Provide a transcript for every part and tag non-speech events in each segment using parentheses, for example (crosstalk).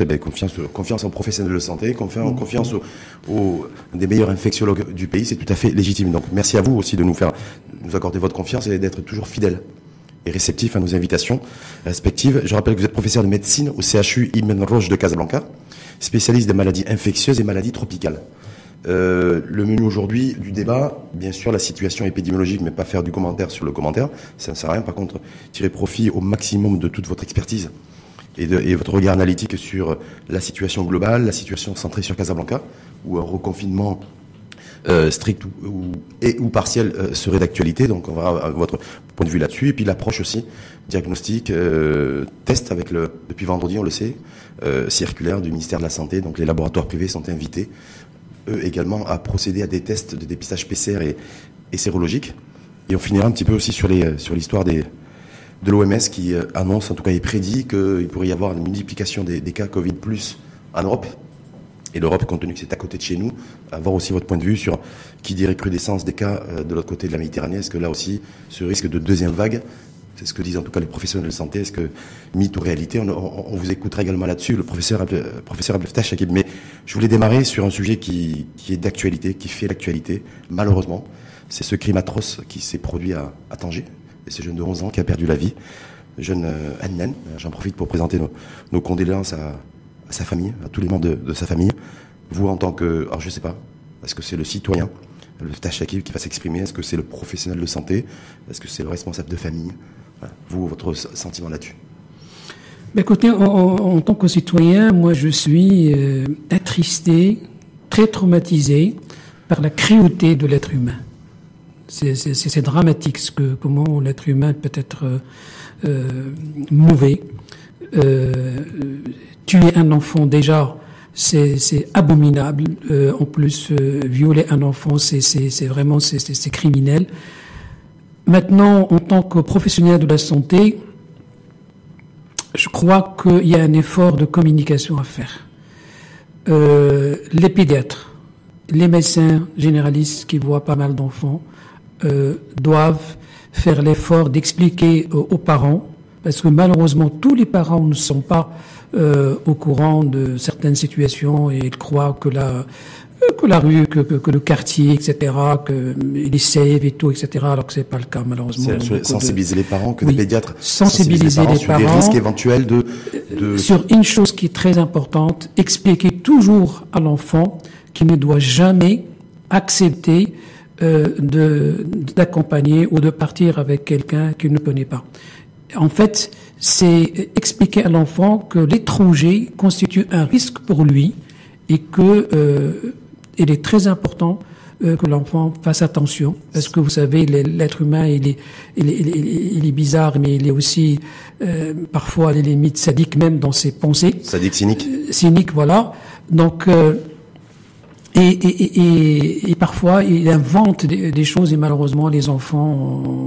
Eh ben, confiance, en professionnels de santé, confiance, confiance aux, des meilleurs infectiologues du pays, c'est tout à fait légitime. Donc merci à vous aussi de nous faire, nous accorder votre confiance et d'être toujours fidèle et réceptif à nos invitations respectives. Je rappelle que vous êtes professeur de médecine au CHU Ibn Roche de Casablanca, spécialiste des maladies infectieuses et maladies tropicales. Euh, le menu aujourd'hui du débat, bien sûr, la situation épidémiologique, mais pas faire du commentaire sur le commentaire, ça ne sert à rien. Par contre, tirer profit au maximum de toute votre expertise et, votre regard analytique sur la situation globale, la situation centrée sur Casablanca, où un reconfinement euh, strict ou, et ou partiel euh, serait d'actualité. Donc on va avoir votre point de vue là-dessus. Et puis l'approche aussi, diagnostic, euh, test avec le, depuis vendredi, on le sait, circulaire du ministère de la Santé. Donc les laboratoires privés sont invités, eux également, à procéder à des tests de dépistage PCR et, et sérologique. Et on finira un petit peu aussi sur les sur l'histoire des de l'OMS qui euh, annonce, en tout cas, il prédit qu'il pourrait y avoir une multiplication des, cas Covid plus en Europe. Et l'Europe, compte tenu que c'est à côté de chez nous, avoir aussi votre point de vue sur qui dit recrudescence des cas euh, de l'autre côté de la Méditerranée. Est-ce que là aussi, ce risque de deuxième vague, c'est ce que disent en tout cas les professionnels de santé, est-ce que mythe ou réalité on, vous écoutera également là-dessus, le professeur, euh, professeur Abdel Mais je voulais démarrer sur un sujet qui, est d'actualité, qui fait l'actualité, malheureusement. C'est ce crime atroce qui s'est produit à, à Tanger, et ce jeune de 11 ans qui a perdu la vie, jeune euh, Anne J'en profite pour présenter nos, condoléances à, sa famille, à tous les membres de, sa famille. Vous, en tant que. Alors, je sais pas, est-ce que c'est le citoyen, le Tachakil qui va s'exprimer? Est-ce que c'est le professionnel de santé? Est-ce que c'est le responsable de famille? Vous, votre sentiment là-dessus Écoutez, en, tant que citoyen, moi, je suis euh, attristé, très traumatisé par la cruauté de l'être humain. C'est dramatique ce que, comment l'être humain peut être euh, euh mauvais. Euh, tuer un enfant déjà, c'est abominable. En plus, violer un enfant, c'est vraiment criminel. Maintenant, en tant que professionnel de la santé, je crois qu'il y a un effort de communication à faire. les pédiatres, les médecins généralistes qui voient pas mal d'enfants, euh, doivent faire l'effort d'expliquer aux parents, parce que malheureusement tous les parents ne sont pas euh, au courant de certaines situations et ils croient que la que la rue, que, que, le quartier, etc., que les safe et tout, etc., alors que c'est pas le cas malheureusement. sensibiliser les parents, que les pédiatres sensibiliser, les parents, sur les risques éventuels de, de... Sur une chose qui est très importante, expliquer toujours à l'enfant qu'il ne doit jamais accepter euh, d'accompagner ou de partir avec quelqu'un qu'il ne connaît pas. En fait, c'est expliquer à l'enfant que l'étranger constitue un risque pour lui et que euh, il est très important euh, que l'enfant fasse attention parce que vous savez l'être humain il est, il est, il est, bizarre mais il est aussi euh, parfois à la limite sadique même dans ses pensées. Sadique cynique. Cynique voilà. Donc et, et, et, et, parfois, il invente des, choses et malheureusement, les enfants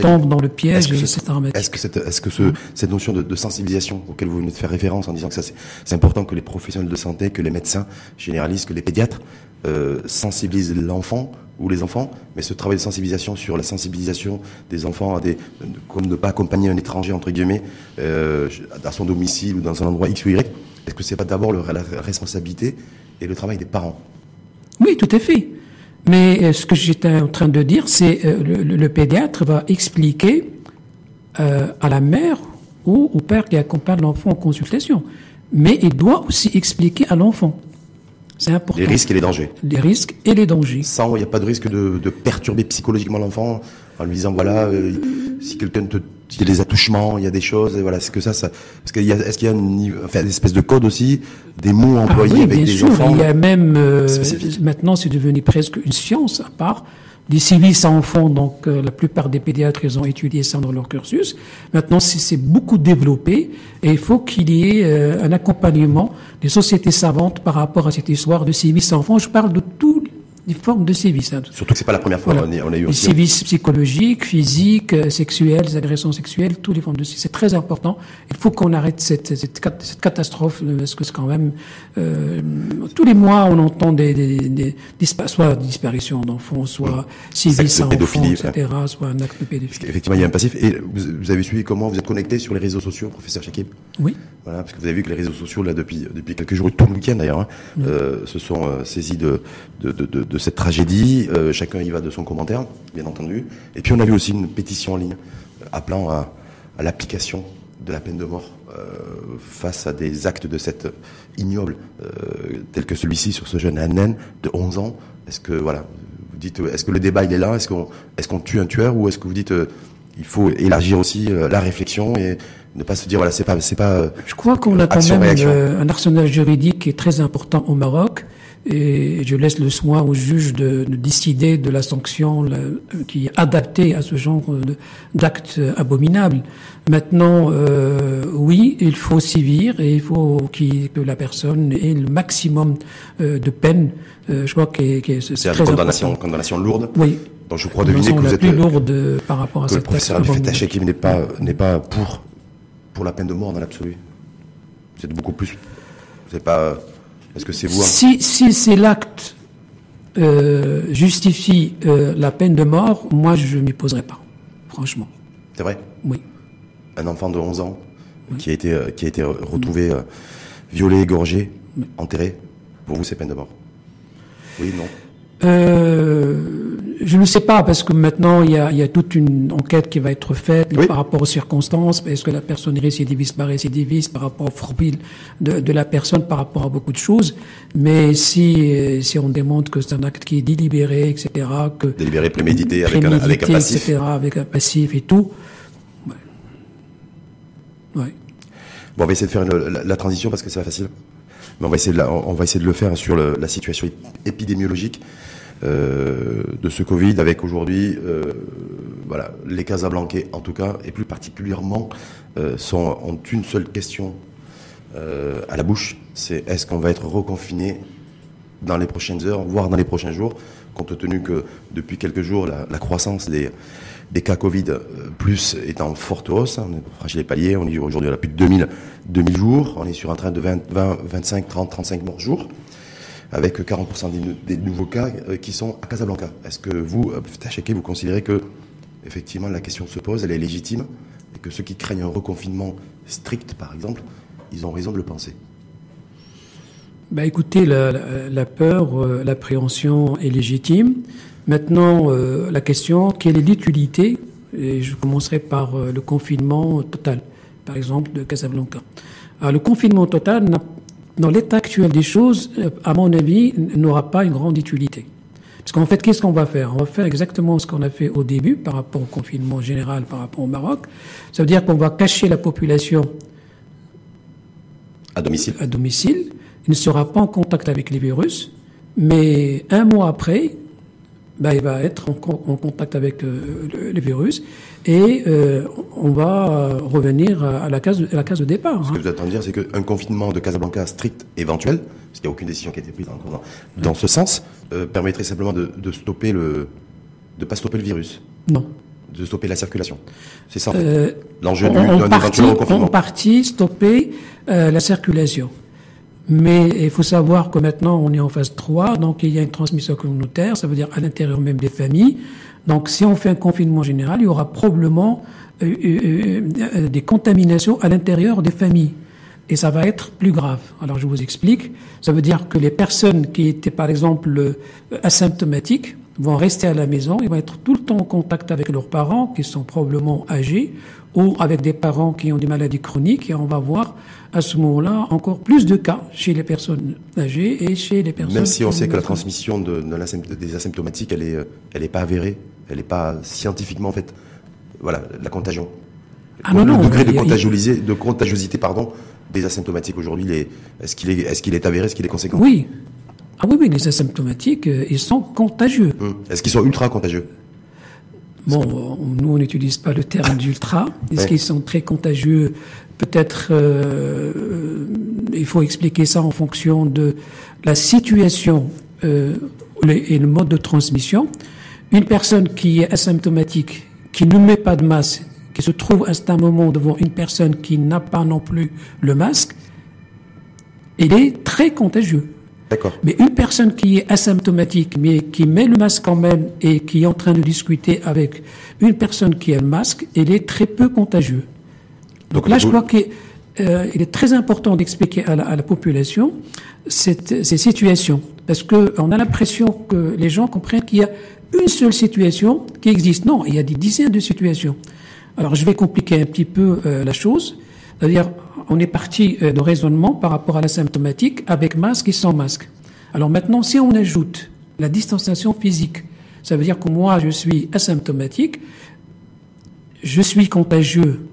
tombent dans le piège. Est-ce que, cette, est-ce que ce, cette notion de, de, sensibilisation auquel vous venez de faire référence en disant que c'est, important que les professionnels de santé, que les médecins généralistes, que les pédiatres euh, sensibilisent l'enfant ou les enfants, mais ce travail de sensibilisation sur la sensibilisation des enfants à des, comme ne pas accompagner un étranger entre guillemets euh, à son domicile ou dans un endroit X ou Y, est-ce que c'est pas d'abord la responsabilité et le travail des parents. Oui, tout à fait. Mais euh, ce que j'étais en train de dire, c'est euh, le, pédiatre va expliquer euh, à la mère ou au père qui accompagne l'enfant en consultation. Mais il doit aussi expliquer à l'enfant. C'est important. Les risques et les dangers. Les risques et les dangers. Sans, il n'y a pas de risque de, de perturber psychologiquement l'enfant en lui disant voilà, euh, si quelqu'un te il y a des attouchements, il y a des choses, et voilà, c'est que ça, ça, est-ce qu'il y a, est-ce qu'il y a une, enfin, une espèce de code aussi, des mots ah employés ah oui, avec bien des sûr, enfants. Il y a même, euh, maintenant, c'est devenu presque une science à part. Civiles à enfants, donc euh, la plupart des pédiatres, ils ont étudié ça dans leur cursus. Maintenant, c'est beaucoup développé et il faut qu'il y ait euh, un accompagnement des sociétés savantes par rapport à cette histoire de civiles à enfants. Je parle de tous des formes de sévices. Hein. Surtout que c'est pas la première fois. On, a, on, a, eu aussi. Les sévices psychologiques, physiques, euh, sexuels, les agressions sexuelles, tous les formes de sévices. C'est très important. Il faut qu'on arrête cette, cette, cette, catastrophe euh, parce que c'est quand même euh, tous les mois on entend des, des, des, des soit disparition d'enfants, soit sévices à enfants, etc., soit un acte de pédophilie. Effectivement, il y a un passif. Et vous, avez suivi comment? Vous êtes connecté sur les réseaux sociaux, professeur Chakib? Oui. Voilà, parce que vous avez vu que les réseaux sociaux, là, depuis, depuis quelques jours, tout le week-end d'ailleurs, hein, euh, se sont euh, saisis de, de, de, de, cette tragédie. Euh, chacun y va de son commentaire, bien entendu. Et puis on a vu aussi une pétition en ligne appelant à, à l'application de la peine de mort face à des actes de cette ignoble, tel que celui-ci sur ce jeune Annen de 11 ans. Est-ce que voilà, vous dites, est-ce que le débat il est là? Est-ce qu'on est-ce qu'on tue un tueur ou est-ce que vous dites il faut élargir aussi la réflexion et ne pas se dire voilà c'est pas c'est pas. Je crois qu'on a quand même euh, un arsenal juridique qui est très important au Maroc et je laisse le soin au juge de, de décider de la sanction qui est adaptée à ce genre d'actes abominables. Maintenant, euh, oui, il faut sévir et il faut que la personne ait le maximum euh, de peine. Euh, je crois que, que c'est très condamnation, important. condamnation lourde. Oui. Donc je crois deviner que vous êtes plus lourde par rapport à cette le professeur Abdel n'est pas n'est pas pour pour la peine de mort dans l'absolu C'est beaucoup plus. C'est pas. Est-ce que c'est vous Si, si c'est l'acte euh, justifie euh, la peine de mort, moi je ne m'y poserai pas, franchement. C'est vrai Oui. Un enfant de 11 ans qui a été, euh, qui a été retrouvé violé, égorgé, enterré, pour vous c'est peine de mort? Oui, non? Euh, je ne sais pas parce que maintenant il y a, il y a toute une enquête qui va être faite par rapport aux circonstances. Est-ce que la personne est récidiviste, pas récidiviste, par rapport au profil de, de, la personne, par rapport à beaucoup de choses. Mais si si on démontre que c'est un acte qui est délibéré, etc., que délibéré, prémédité, avec, un, avec un passif, etc., avec un passif et tout. Ouais. ouais. Bon, on va essayer de faire la, la, transition parce que c'est pas facile. Mais on va essayer de, on va essayer de le faire sur le, la situation épidémiologique. Euh, de ce Covid, avec aujourd'hui, euh, voilà, les Casablancais en tout cas, et plus particulièrement, euh, sont, ont une seule question à la bouche, c'est est-ce qu'on va être reconfiné dans les prochaines heures, voire dans les prochains jours, compte tenu que depuis quelques jours, la, croissance des, cas Covid plus est en forte hausse. On est franchi les paliers. On est aujourd'hui à plus de 2000, 2000 jours. On est sur un train de 20, 20 25, 30, 35 morts jour avec 40% des, nouveaux cas euh, qui sont à Casablanca. Est-ce que vous, euh, Tacheke, vous considérez que effectivement la question se pose, elle est légitime, et que ceux qui craignent un reconfinement strict, par exemple, ils ont raison de le penser? Bah écoutez, la, peur, euh, l'appréhension est légitime. Maintenant, la question, quelle est l'utilité? Et je commencerai par le confinement total, par exemple, de Casablanca. Le confinement total n'a dans l'état actuel des choses, euh, à mon avis, n'aura pas une grande utilité. Parce qu'en fait, qu'est-ce qu'on va faire? On va faire exactement ce qu'on a fait au début par rapport au confinement général, par rapport au Maroc. Ça veut dire qu'on va cacher la population à domicile. À domicile. Il ne sera pas en contact avec les virus, mais un mois après, bah, il va être en, contact avec euh, les virus et euh, on va euh, revenir à la case, à la case de départ. Ce que hein. vous en de dire, c'est qu'un confinement de Casablanca strict éventuel, parce qu'il n'y a aucune décision qui a été prise dans, dans ce sens, permettrait simplement de, de stopper le, de pas stopper le virus. Non. De stopper la circulation. C'est ça. Euh, L'enjeu d'un éventuel reconfinement. En partie, stopper euh, la circulation. Mais il faut savoir que maintenant, on est en phase 3, donc il y a une transmission communautaire, ça veut dire à l'intérieur même des familles. Donc si on fait un confinement général, il y aura probablement euh, euh, euh, des contaminations à l'intérieur des familles. Et ça va être plus grave. Alors je vous explique. Ça veut dire que les personnes qui étaient par exemple asymptomatiques vont rester à la maison, ils vont être tout le temps en contact avec leurs parents qui sont probablement âgés ou avec des parents qui ont des maladies chroniques et on va voir à ce moment-là encore plus de cas chez les personnes âgées et chez les personnes. Même si on sait que la transmission de, des asymptomatiques, elle est, elle est pas avérée, elle n'est pas scientifiquement en fait, voilà, la contagion. Ah non, le non, degré de, contagiosité, de contagiosité, pardon, des asymptomatiques aujourd'hui, est-ce qu'il est, est-ce qu'il est avéré, est-ce qu'il est conséquent? Oui. Ah oui, oui, les asymptomatiques, euh, ils sont contagieux. Hum. Est-ce qu'ils sont ultra contagieux? Bon, nous, on n'utilise pas le terme d'ultra. Est-ce qu'ils sont très contagieux? Peut-être, euh, il faut expliquer ça en fonction de la situation euh, et le mode de transmission. Une personne qui est asymptomatique, qui ne met pas de masque, qui se trouve à un moment devant une personne qui n'a pas non plus le masque, il est très contagieux. D'accord. Mais une personne qui est asymptomatique, mais qui met le masque quand même et qui est en train de discuter avec une personne qui a le masque, elle est très peu contagieux. Donc, là, je crois que euh, est très important d'expliquer à la, à la population cette, ces situations, parce que on a l'impression que les gens comprennent qu'il y a une seule situation qui existe. Non, il y a des dizaines de situations. Alors, je vais compliquer un petit peu euh, la chose. C'est-à-dire, on est parti euh, de raisonnement par rapport à la symptomatique avec masque et sans masque. Alors maintenant, si on ajoute la distanciation physique, ça veut dire que moi, je suis asymptomatique, je suis contagieux.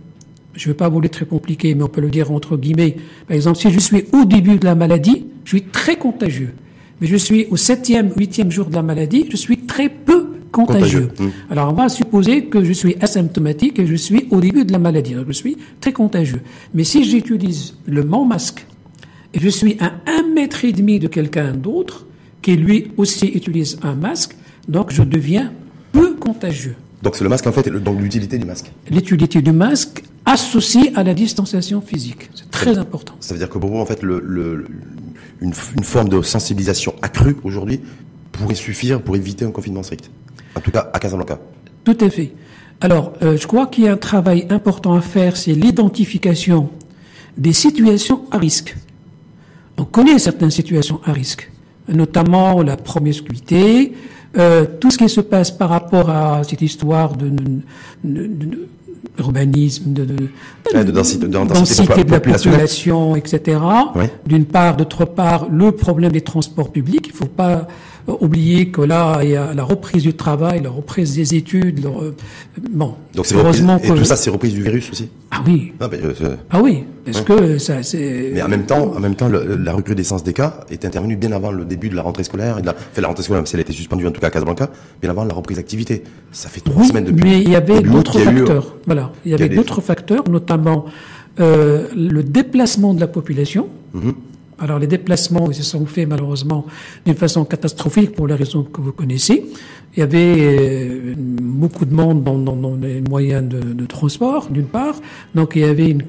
Je ne vais pas vous très compliqué, mais on peut le dire entre guillemets. Par exemple, si je suis au début de la maladie, je suis très contagieux. Mais je suis au septième, huitième jour de la maladie, je suis très peu contagieux. Contagieux. Alors on va supposer que je suis asymptomatique et je suis au début de la maladie. Donc, je suis très contagieux. Mais si j'utilise le mon masque et je suis à un mètre et demi de quelqu'un d'autre qui lui aussi utilise un masque, donc je deviens peu contagieux. Donc c'est le masque en fait, donc l'utilité du masque. L'utilité du masque associée à la distanciation physique. C'est très important. Ça veut dire que pour vous, en fait, le, le- une, une forme de sensibilisation accrue aujourd'hui pourrait suffire pour éviter un confinement strict. En tout cas, à Casablanca. Tout à fait. Alors, euh, je crois qu'il y a un travail important à faire, c'est l'identification des situations à risque. On connaît certaines situations à risque, notamment la promiscuité, euh, tout ce qui se passe par rapport à cette histoire de, de- de- de- urbanisme, de, de, Ouais, de densité- de densité densité de la population, etc. D'une part, d'autre part, le problème des transports publics. Il ne faut pas oublier que là, il y a la reprise du travail, la reprise des études. le re- Bon, Donc c'est reprise, heureusement et que tout ça, c'est reprise du virus aussi. ah oui, mais, euh, ah oui, parce que ça, c'est. mais en même temps, en même temps, le- la recrudescence des cas est intervenue bien avant le début de la rentrée scolaire. Et de la, fait la rentrée scolaire, même si elle a été suspendue en tout cas à Casablanca, bien avant la reprise d'activité. Ça fait trois Oui, semaines depuis. mais il y avait d'autres eu- facteurs. Voilà, il y avait d'autres facteurs, notamment euh, le déplacement de la population. Mhm. Alors les déplacements, se sont faits malheureusement d'une façon catastrophique pour les raisons que vous connaissez. Il y avait euh, beaucoup de monde dans, les moyens de, transport, d'une part. Donc il y avait une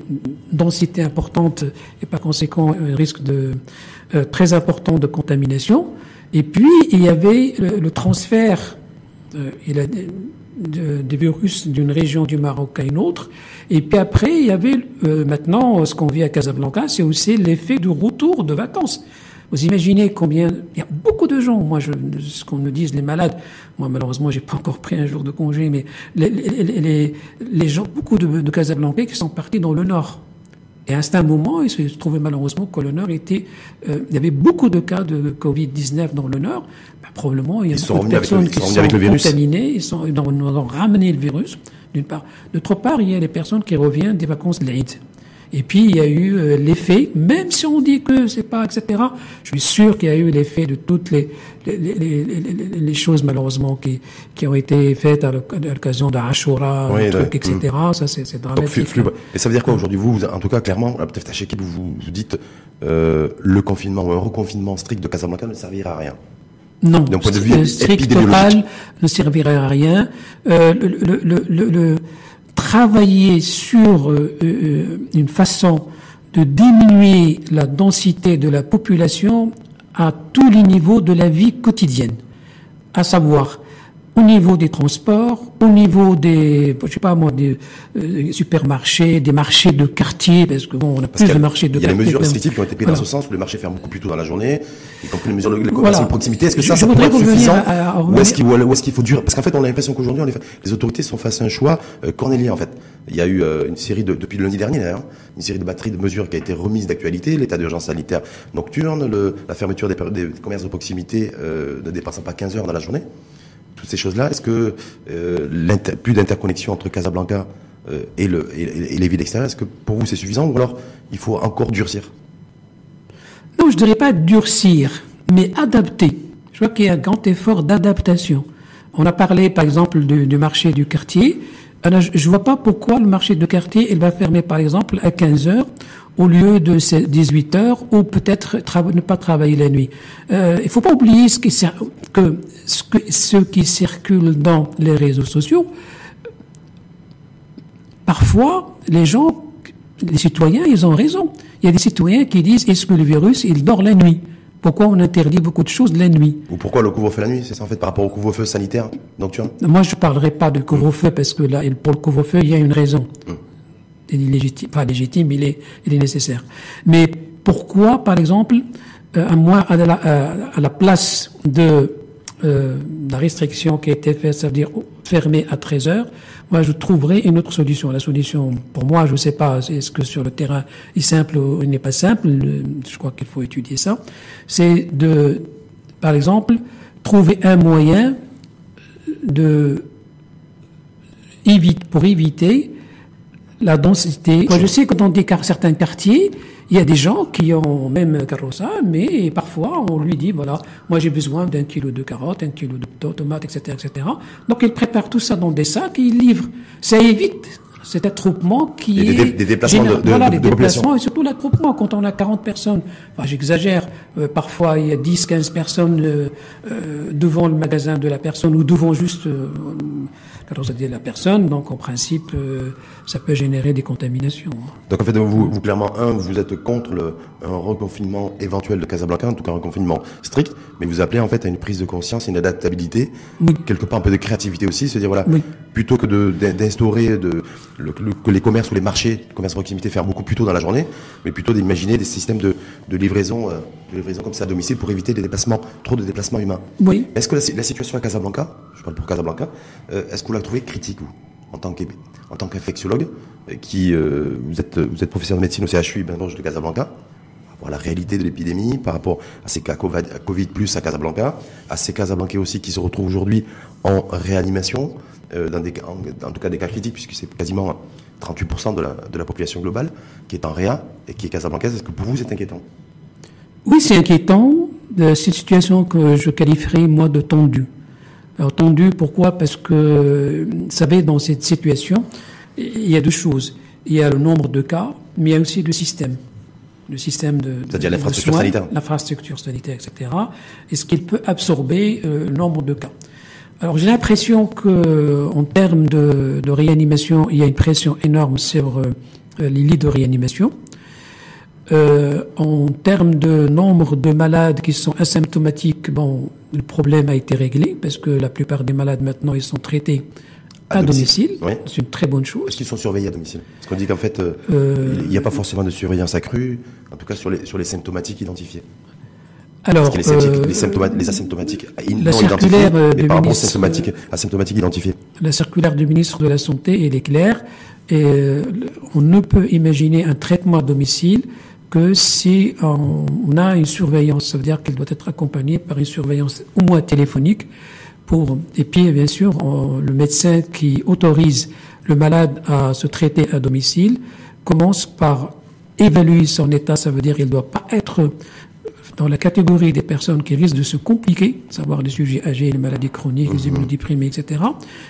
densité importante et par conséquent un risque euh, très important de contamination. Et puis il y avait le, transfert il a des, de- des virus d'une région du Maroc à une autre. Et puis après, il y avait euh, maintenant ce qu'on vit à Casablanca, c'est aussi l'effet du retour de vacances. Vous imaginez combien il y a beaucoup de gens. Moi, je, ce qu'on me dise les malades. Moi, malheureusement, j'ai pas encore pris un jour de congé, mais les, les, gens, beaucoup de Casablancais qui sont partis dans le nord. Et à un certain moment, il se trouvait malheureusement que le Nord était... euh, il y avait beaucoup de cas de Covid-19 dans le Nord. Ben, probablement, il y a beaucoup de le- personnes qui sont contaminées, ils, sont, ils ont, ils ont ramené le virus, d'une part. D'autre part, il y a les personnes qui reviennent des vacances de l'Aïd. Et puis, il y a eu euh, l'effet, même si on dit que c'est pas, etc., je suis sûr qu'il y a eu l'effet de toutes les, les, les, les, les- les choses, malheureusement, qui, qui ont été faites à l'oc- à l'occasion d'Ashura, Oui, le truc, etc. Ça, c'est Donc, dramatique. Et ça veut dire quoi aujourd'hui vous, vous- en tout cas, clairement, peut-être à vous vous dites euh, le confinement ou un reconfinement strict de Casablanca ne servira à rien. Non, D'un point de vue le strict total ne servirait à rien. Euh, le, le, le, le- le- travailler sur euh, euh, une façon de diminuer la densité de la population à tous les niveaux de la vie quotidienne, à savoir au niveau des transports, au niveau des, je sais pas moi, des euh, supermarchés, des marchés de quartier, parce que bon, on a Parce plus y de a- marchés de Il y a quartier. des mesures restrictives qui ont été prises Voilà. dans ce sens, où les marchés ferment beaucoup plus tôt dans la journée, y compris les mesures de, commerces Voilà. de proximité. Est-ce que Je- ça, je ça pourrait être suffisant à- à revenir- est-ce qu'il faut dur Parce qu'en fait, on a l'impression qu'aujourd'hui, les autorités sont face à un choix euh, cornélien, en fait. Il y a eu euh, une série de, depuis le lundi dernier d'ailleurs, une série de batteries de mesures qui a été remise d'actualité, l'état d'urgence sanitaire nocturne, le, la fermeture des commerces de proximité euh, ne dépassant pas 15 heures dans la journée. Toutes ces choses-là, est-ce que euh, plus d'interconnexion entre Casablanca euh, et, le, les villes extérieures, est-ce que pour vous c'est suffisant ou alors il faut encore durcir? Non, je dirais pas durcir, mais adapter. Je vois qu'il y a un grand effort d'adaptation. On a parlé, par exemple, du marché du quartier. Je ne vois pas pourquoi le marché de quartier, va fermer, par exemple, à 15 heures au lieu de ces 18 heures ou peut-être ne pas travailler la nuit. Euh, il faut pas oublier ce qui, que, qui circule dans les réseaux sociaux. Parfois, les gens, les citoyens, ils ont raison. Il y a des citoyens qui disent, est-ce que le virus, il dort la nuit? Pourquoi on interdit beaucoup de choses la nuit Ou pourquoi le couvre-feu la nuit C'est ça en fait par rapport au couvre-feu sanitaire nocturne Moi, je ne parlerai pas de couvre-feu parce que là, pour le couvre-feu, il y a une raison. il est légitime, pas légitime, il est, il est nécessaire. Mais pourquoi, par exemple, euh, à, moi, à, la, à la place de euh, la restriction qui a été faite, ça veut dire fermer à 13 heures, moi je trouverais une autre solution. La solution, pour moi, je ne sais pas, est-ce que sur le terrain il est simple ou il n'est pas simple, je crois qu'il faut étudier ça, c'est de, par exemple, trouver un moyen de évite, pour éviter la densité. Moi, je sais que dans des, certains quartiers, il y a des gens qui ont même carrossa, mais parfois on lui dit voilà, moi j'ai besoin d'un kilo de carottes, un kilo de tomates, etc., etc. Donc il prépare tout ça dans des sacs et il livre. Ça évite cet attroupement qui est des, des déplacements de, de, voilà, de, les déplacements et surtout l'attroupement quand on a 40 personnes. Enfin, j'exagère. Euh, parfois il y a 10, 15 personnes euh, euh, devant le magasin de la personne ou devant juste dit la personne, donc en principe, euh, ça peut générer des contaminations. Donc en fait, vous, vous clairement, un, vous êtes contre le, un reconfinement éventuel de Casablanca, en tout cas un reconfinement strict, mais vous appelez en fait à une prise de conscience, une adaptabilité, quelque part un peu de créativité aussi, se dire voilà, plutôt que d'instaurer de, le, que les commerces ou les marchés, les commerces de proximité faire beaucoup plus tôt dans la journée, mais plutôt d'imaginer des systèmes de, de livraison, euh, de livraison comme ça à domicile pour éviter des déplacements, trop de déplacements humains. Oui. Est-ce que la, la, situation à Casablanca, pour Casablanca, euh, est-ce que vous la trouvez critique vous en tant qu'infectiologue, qui euh, vous êtes vous êtes professeur de médecine au CHU ben, de Casablanca, voir la réalité de l'épidémie par rapport à ces cas Covid plus à Casablanca, à ces Casablancais aussi qui se retrouvent aujourd'hui en réanimation, euh, dans, des, en, en, tout cas des cas critiques, puisque c'est quasiment 38% de la, de la population globale qui est en réa et qui est casablancaise. Est-ce que pour vous c'est inquiétant? Oui, c'est inquiétant. C'est une situation que je qualifierais, moi, de tendue. Tendu, pourquoi? Parce que, vous savez, dans cette situation, il y a deux choses. Il y a le nombre de cas, mais il y a aussi le système. Le système de, C'est-à-dire l'infrastructure sanitaire. L'infrastructure sanitaire, etc. Est-ce qu'il peut absorber euh, le nombre de cas? Alors j'ai l'impression que, en termes de, de, réanimation, il y a une pression énorme sur euh, les lits de réanimation. Euh, en termes de nombre de malades qui sont asymptomatiques, bon, le problème a été réglé parce que la plupart des malades maintenant ils sont traités à, à domicile. domicile. Oui. C'est une très bonne chose. Est-ce qu'ils sont surveillés à domicile? Parce qu'on dit qu'en fait, euh, il n'y a pas forcément de surveillance accrue, en tout cas sur les, sur les symptomatiques identifiés. Alors, les, euh, les, symptomatiques, les asymptomatiques la non circulaire identifiés, du ministre, asymptomatiques, asymptomatiques identifiés. La circulaire du ministre de la Santé, elle est claire. Et on ne peut imaginer un traitement à domicile que si on a une surveillance, ça veut dire qu'elle doit être accompagnée par une surveillance au moins téléphonique pour, et puis bien sûr, on, le médecin qui autorise le malade à se traiter à domicile commence par évaluer son état, ça veut dire qu'il ne doit pas être dans la catégorie des personnes qui risquent de se compliquer, savoir les sujets âgés, les maladies chroniques, les immunodéprimés, etc.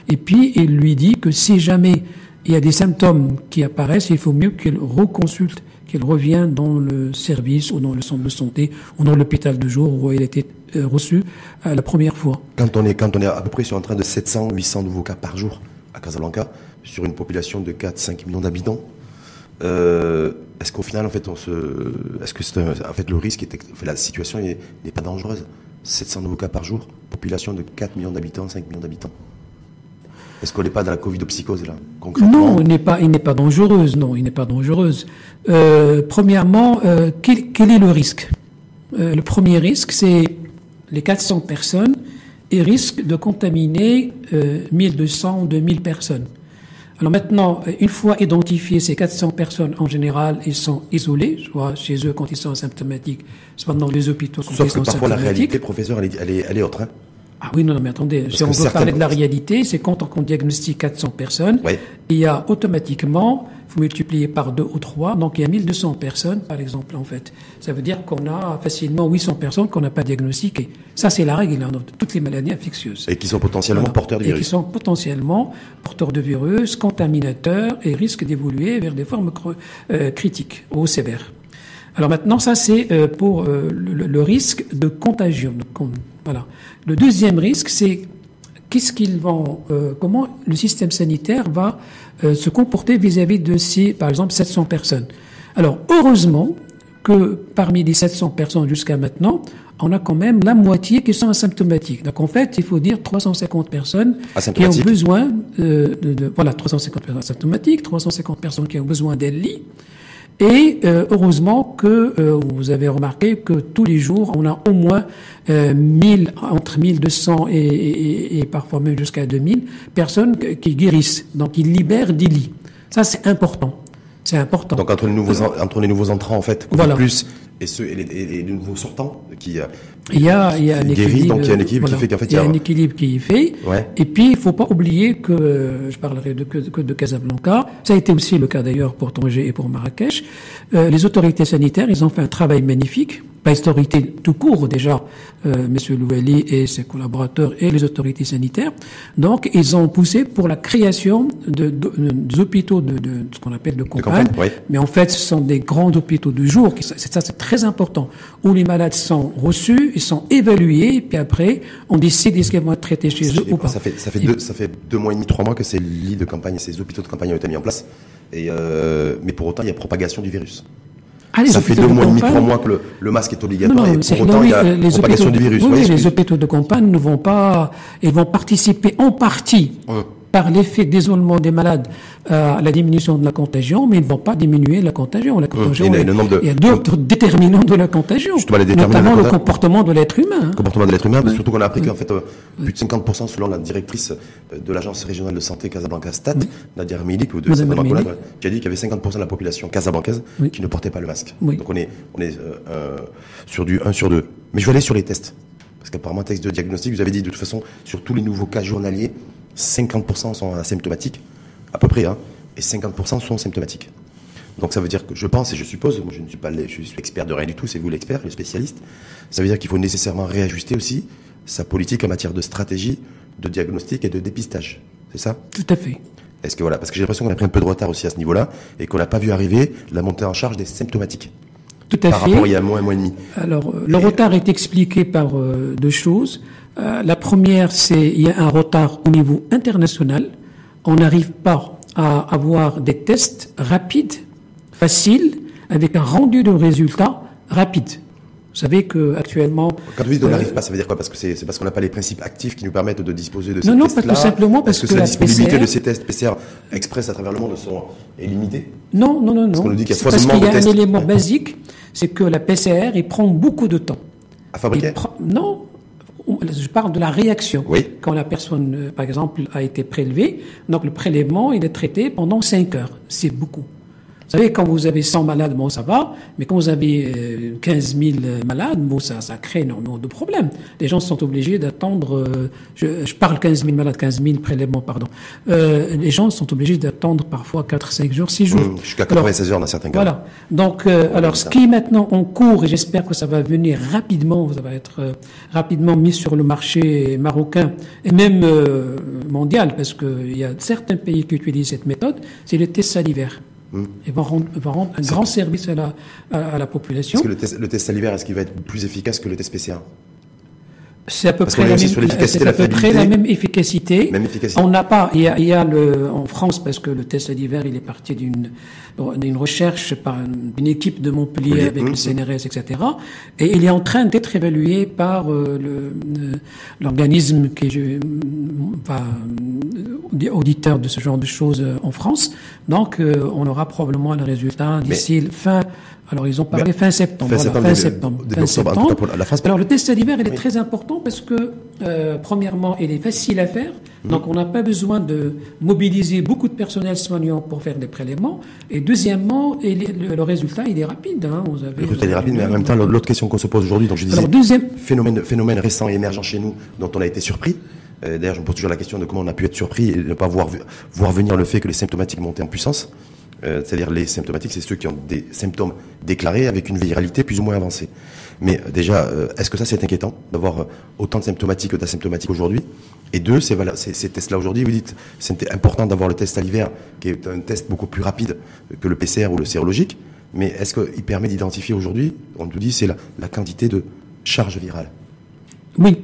Et puis, il lui dit que si jamais il y a des symptômes qui apparaissent, il faut mieux qu'il reconsulte qu'elle revient dans le service ou dans le centre de santé ou dans l'hôpital de jour où elle était euh, reçue euh, la première fois. Quand on est, quand on est à peu près sur un train de 700, 800 nouveaux cas par jour à Casablanca, sur une population de 4, 5 millions d'habitants, euh, est-ce qu'au final, en fait, on se, est-ce que en fait le risque est, la situation n'est pas dangereuse? 700 nouveaux cas par jour, population de 4 millions d'habitants, 5 millions d'habitants. Est-ce qu'on n'est pas dans la Covid-psychose là concrètement Non, il n'est pas, il n'est pas dangereuse. Non, il n'est pas dangereuse. Euh, premièrement, euh, quel, quel, est le risque? Euh, Le premier risque, c'est les 400 personnes et risquent de contaminer 1200 ou 2000 personnes. Alors maintenant, une fois identifiées ces 400 personnes, en général, ils sont isolés, soit chez eux quand ils sont asymptomatiques, soit dans les hôpitaux quand Sauf ils sont que parfois la réalité, professeur, elle est, elle est, elle est autre. Hein ah oui, non, non mais attendez, Parce si on veut parler de la réalité, c'est quand on diagnostique 400 personnes, oui. il y a automatiquement, vous multipliez par deux ou trois, donc il y a 1200 personnes, par exemple, en fait. Ça veut dire qu'on a facilement 800 personnes qu'on n'a pas diagnostiquées. Ça, c'est la règle hein, dans toutes les maladies infectieuses. Et qui sont potentiellement voilà. porteurs de virus. Et qui sont potentiellement porteurs de virus, contaminateurs et risquent d'évoluer vers des formes euh, critiques ou sévères. Alors maintenant, ça c'est euh, pour euh, le, le, risque de contagion. Voilà. Le deuxième risque, c'est qu'est-ce qu'ils vont, euh, comment le système sanitaire va se comporter vis-à-vis -vis de ces, par exemple, 700 personnes. Alors heureusement que parmi les 700 personnes jusqu'à maintenant, on a quand même la moitié qui sont asymptomatiques. Donc en fait, il faut dire 350 personnes qui ont besoin euh, de, de, voilà 350 personnes asymptomatiques, 350 personnes qui ont besoin d'un lit. Et euh, heureusement que euh, vous avez remarqué que tous les jours, on a au moins euh, 1000, entre 1200 et, et, et parfois même jusqu'à 2000 personnes qui guérissent. Donc ils libèrent des lits. Ça, c'est important. C'est important. Donc entre les nouveaux, entre les nouveaux entrants, en fait, voilà. plus et, ceux, et, les, et les nouveaux sortants qui euh, il y a, il y a un guérit, donc il y a un équilibre voilà. qui fait qu'en fait il y a un équilibre qui y fait. Ouais. Et puis il faut pas oublier que je parlerai de, que, de Casablanca. Ça a été aussi le cas d'ailleurs pour Tanger et pour Marrakech. Euh, les autorités sanitaires, ils ont fait un travail magnifique pas les autorités tout court déjà, euh, M. Loueli et ses collaborateurs et les autorités sanitaires. Donc, ils ont poussé pour la création de, de, des hôpitaux de, de, ce qu'on appelle de campagne. Mais en fait, ce sont des grands hôpitaux de jour. Qui, ça, c'est très important. Où les malades sont reçus, ils sont évalués, puis après, on décide est-ce qu'ils vont être traités chez eux ou pas. Ça fait, ça fait, deux, ça fait deux mois et demi, trois mois que ces lits de campagne, ces hôpitaux de campagne ont été mis en place. Et euh, mais pour autant, il y a propagation du virus. Ah, ça fait deux mois et demi, trois mois que le, le, masque est obligatoire non, non, et pour autant oui, il y a les propagation hôpitaux, du virus. Oui, oui, les hôpitaux de campagne ne vont pas, ils vont participer en partie Hum. Par l'effet d'isolement des malades euh, à la diminution de la contagion, mais ils ne vont pas diminuer la contagion. La contagion Et est- le nombre de- il y a d'autres déterminants de la contagion, Justement, les notamment la le comportement de l'être humain. hein. comportement de l'être humain, mais surtout qu'on a appris qu'en fait, euh, plus de 50%, selon la directrice euh, de l'agence régionale de santé Casablanca Stat, Nadia Milik, ou de qui a dit qu'il y avait 50% de la population casablancaise Oui. qui ne portait pas le masque. Oui. Donc on est, on est euh, euh, sur du 1 sur 2. Mais je vais aller sur les tests. Parce qu'apparemment, texte de diagnostic, vous avez dit de toute façon, sur tous les nouveaux cas journaliers, 50% sont asymptomatiques, à peu près, hein, et 50% sont symptomatiques. Donc ça veut dire que je pense et je suppose, moi je ne suis pas je suis expert de rien du tout, c'est vous l'expert, le spécialiste. Ça veut dire qu'il faut nécessairement réajuster aussi sa politique en matière de stratégie, de diagnostic et de dépistage. C'est ça? Tout à fait. Est-ce que voilà, parce que j'ai l'impression qu'on a pris un peu de retard aussi à ce niveau-là et qu'on n'a pas vu arriver la montée en charge des symptomatiques Tout à par fait. rapport à il y a un mois, un mois et demi. Alors, le retard est expliqué par euh, deux choses. Euh, la première, c'est il y a un retard au niveau international. On n'arrive pas à avoir des tests rapides, faciles, avec un rendu de résultats rapide. Vous savez que actuellement, Quand vous dites on Euh, n'arrive pas, ça veut dire quoi? Parce que c'est parce qu'on n'a pas les principes actifs qui nous permettent de disposer de ces Non, non, tests-là pas tout simplement parce que la la disponibilité PCR de ces tests PCR express à travers le monde sont, est limitée? Non, non, non, non. qu'on nous dit qu'il y a parce qu'il y a un tests. élément basique, c'est que la PCR, il prend beaucoup de temps. à fabriquer non, je parle de la réaction. Oui. Quand la personne, euh, par exemple, a été prélevée, donc le prélèvement, il est traité pendant 5 heures. C'est beaucoup. Vous savez, quand vous avez 100 malades, bon, ça va, mais quand vous avez euh, 15 000 malades, bon, ça, ça crée énormément de problèmes. Les gens sont obligés d'attendre, euh, je, je parle 15 000 malades, 15 000 prélèvements, pardon. Euh, les gens sont obligés d'attendre parfois 4, 5 jours, 6 jours. Mmh, Jusqu'à Alors, 96 heures dans certains cas. voilà. Donc, euh, alors, ce qui est maintenant en cours, et j'espère que ça va venir rapidement, ça va être euh, rapidement mis sur le marché marocain et même euh, mondial, parce qu'il y a certains pays qui utilisent cette méthode, c'est le test salivaire. Il va rendre, va rendre un grand service à la, à, à la population. Est-ce que le test, le test salivaire, est-ce qu'il va être plus efficace que le test PCR C'est à peu près la même, à peu près la même efficacité. Même efficacité. On n'a pas, il y a, il y a le, en France, parce que le test d'hiver, il est parti d'une, d'une recherche par une, une équipe de Montpellier Oui, avec le CNRS, etc. Et il est en train d'être évalué par euh, euh, l'organisme qui est, euh, enfin, auditeur de ce genre de choses en France. Donc, euh, on aura probablement le résultat d'ici fin, alors ils ont parlé Mais- fin septembre. fin voilà, septembre, fin la- la. Alors le test salivaire, il est très important parce que, euh, premièrement, il est facile à faire. Mhm. Donc on n'a pas besoin de mobiliser beaucoup de personnel soignant pour faire des prélèvements. Et deuxièmement, le, le résultat, il est rapide. Hein. Vous avez, Le résultat est rapide, mais en même temps, l'autre question qu'on se pose aujourd'hui, donc je disais, Alors deuxième, phénomène, phénomène récent et émergent chez nous, dont on a été surpris. Euh, D'ailleurs, je me pose toujours la question de comment on a pu être surpris et ne pas voir venir le fait que les symptomatiques montaient en puissance. Euh, C'est-à-dire les symptomatiques, c'est ceux qui ont des symptômes déclarés avec une viralité plus ou moins avancée. Mais euh, déjà, euh, est-ce que ça c'est inquiétant d'avoir euh, autant de symptomatiques que d'asymptomatiques aujourd'hui? Et deux, c'est ces tests-là aujourd'hui, vous dites, c'était important d'avoir le test salivaire, qui est un test beaucoup plus rapide que le PCR ou le sérologique. Mais est-ce qu'il permet d'identifier aujourd'hui On nous dit c'est la, la quantité de charge virale? oui.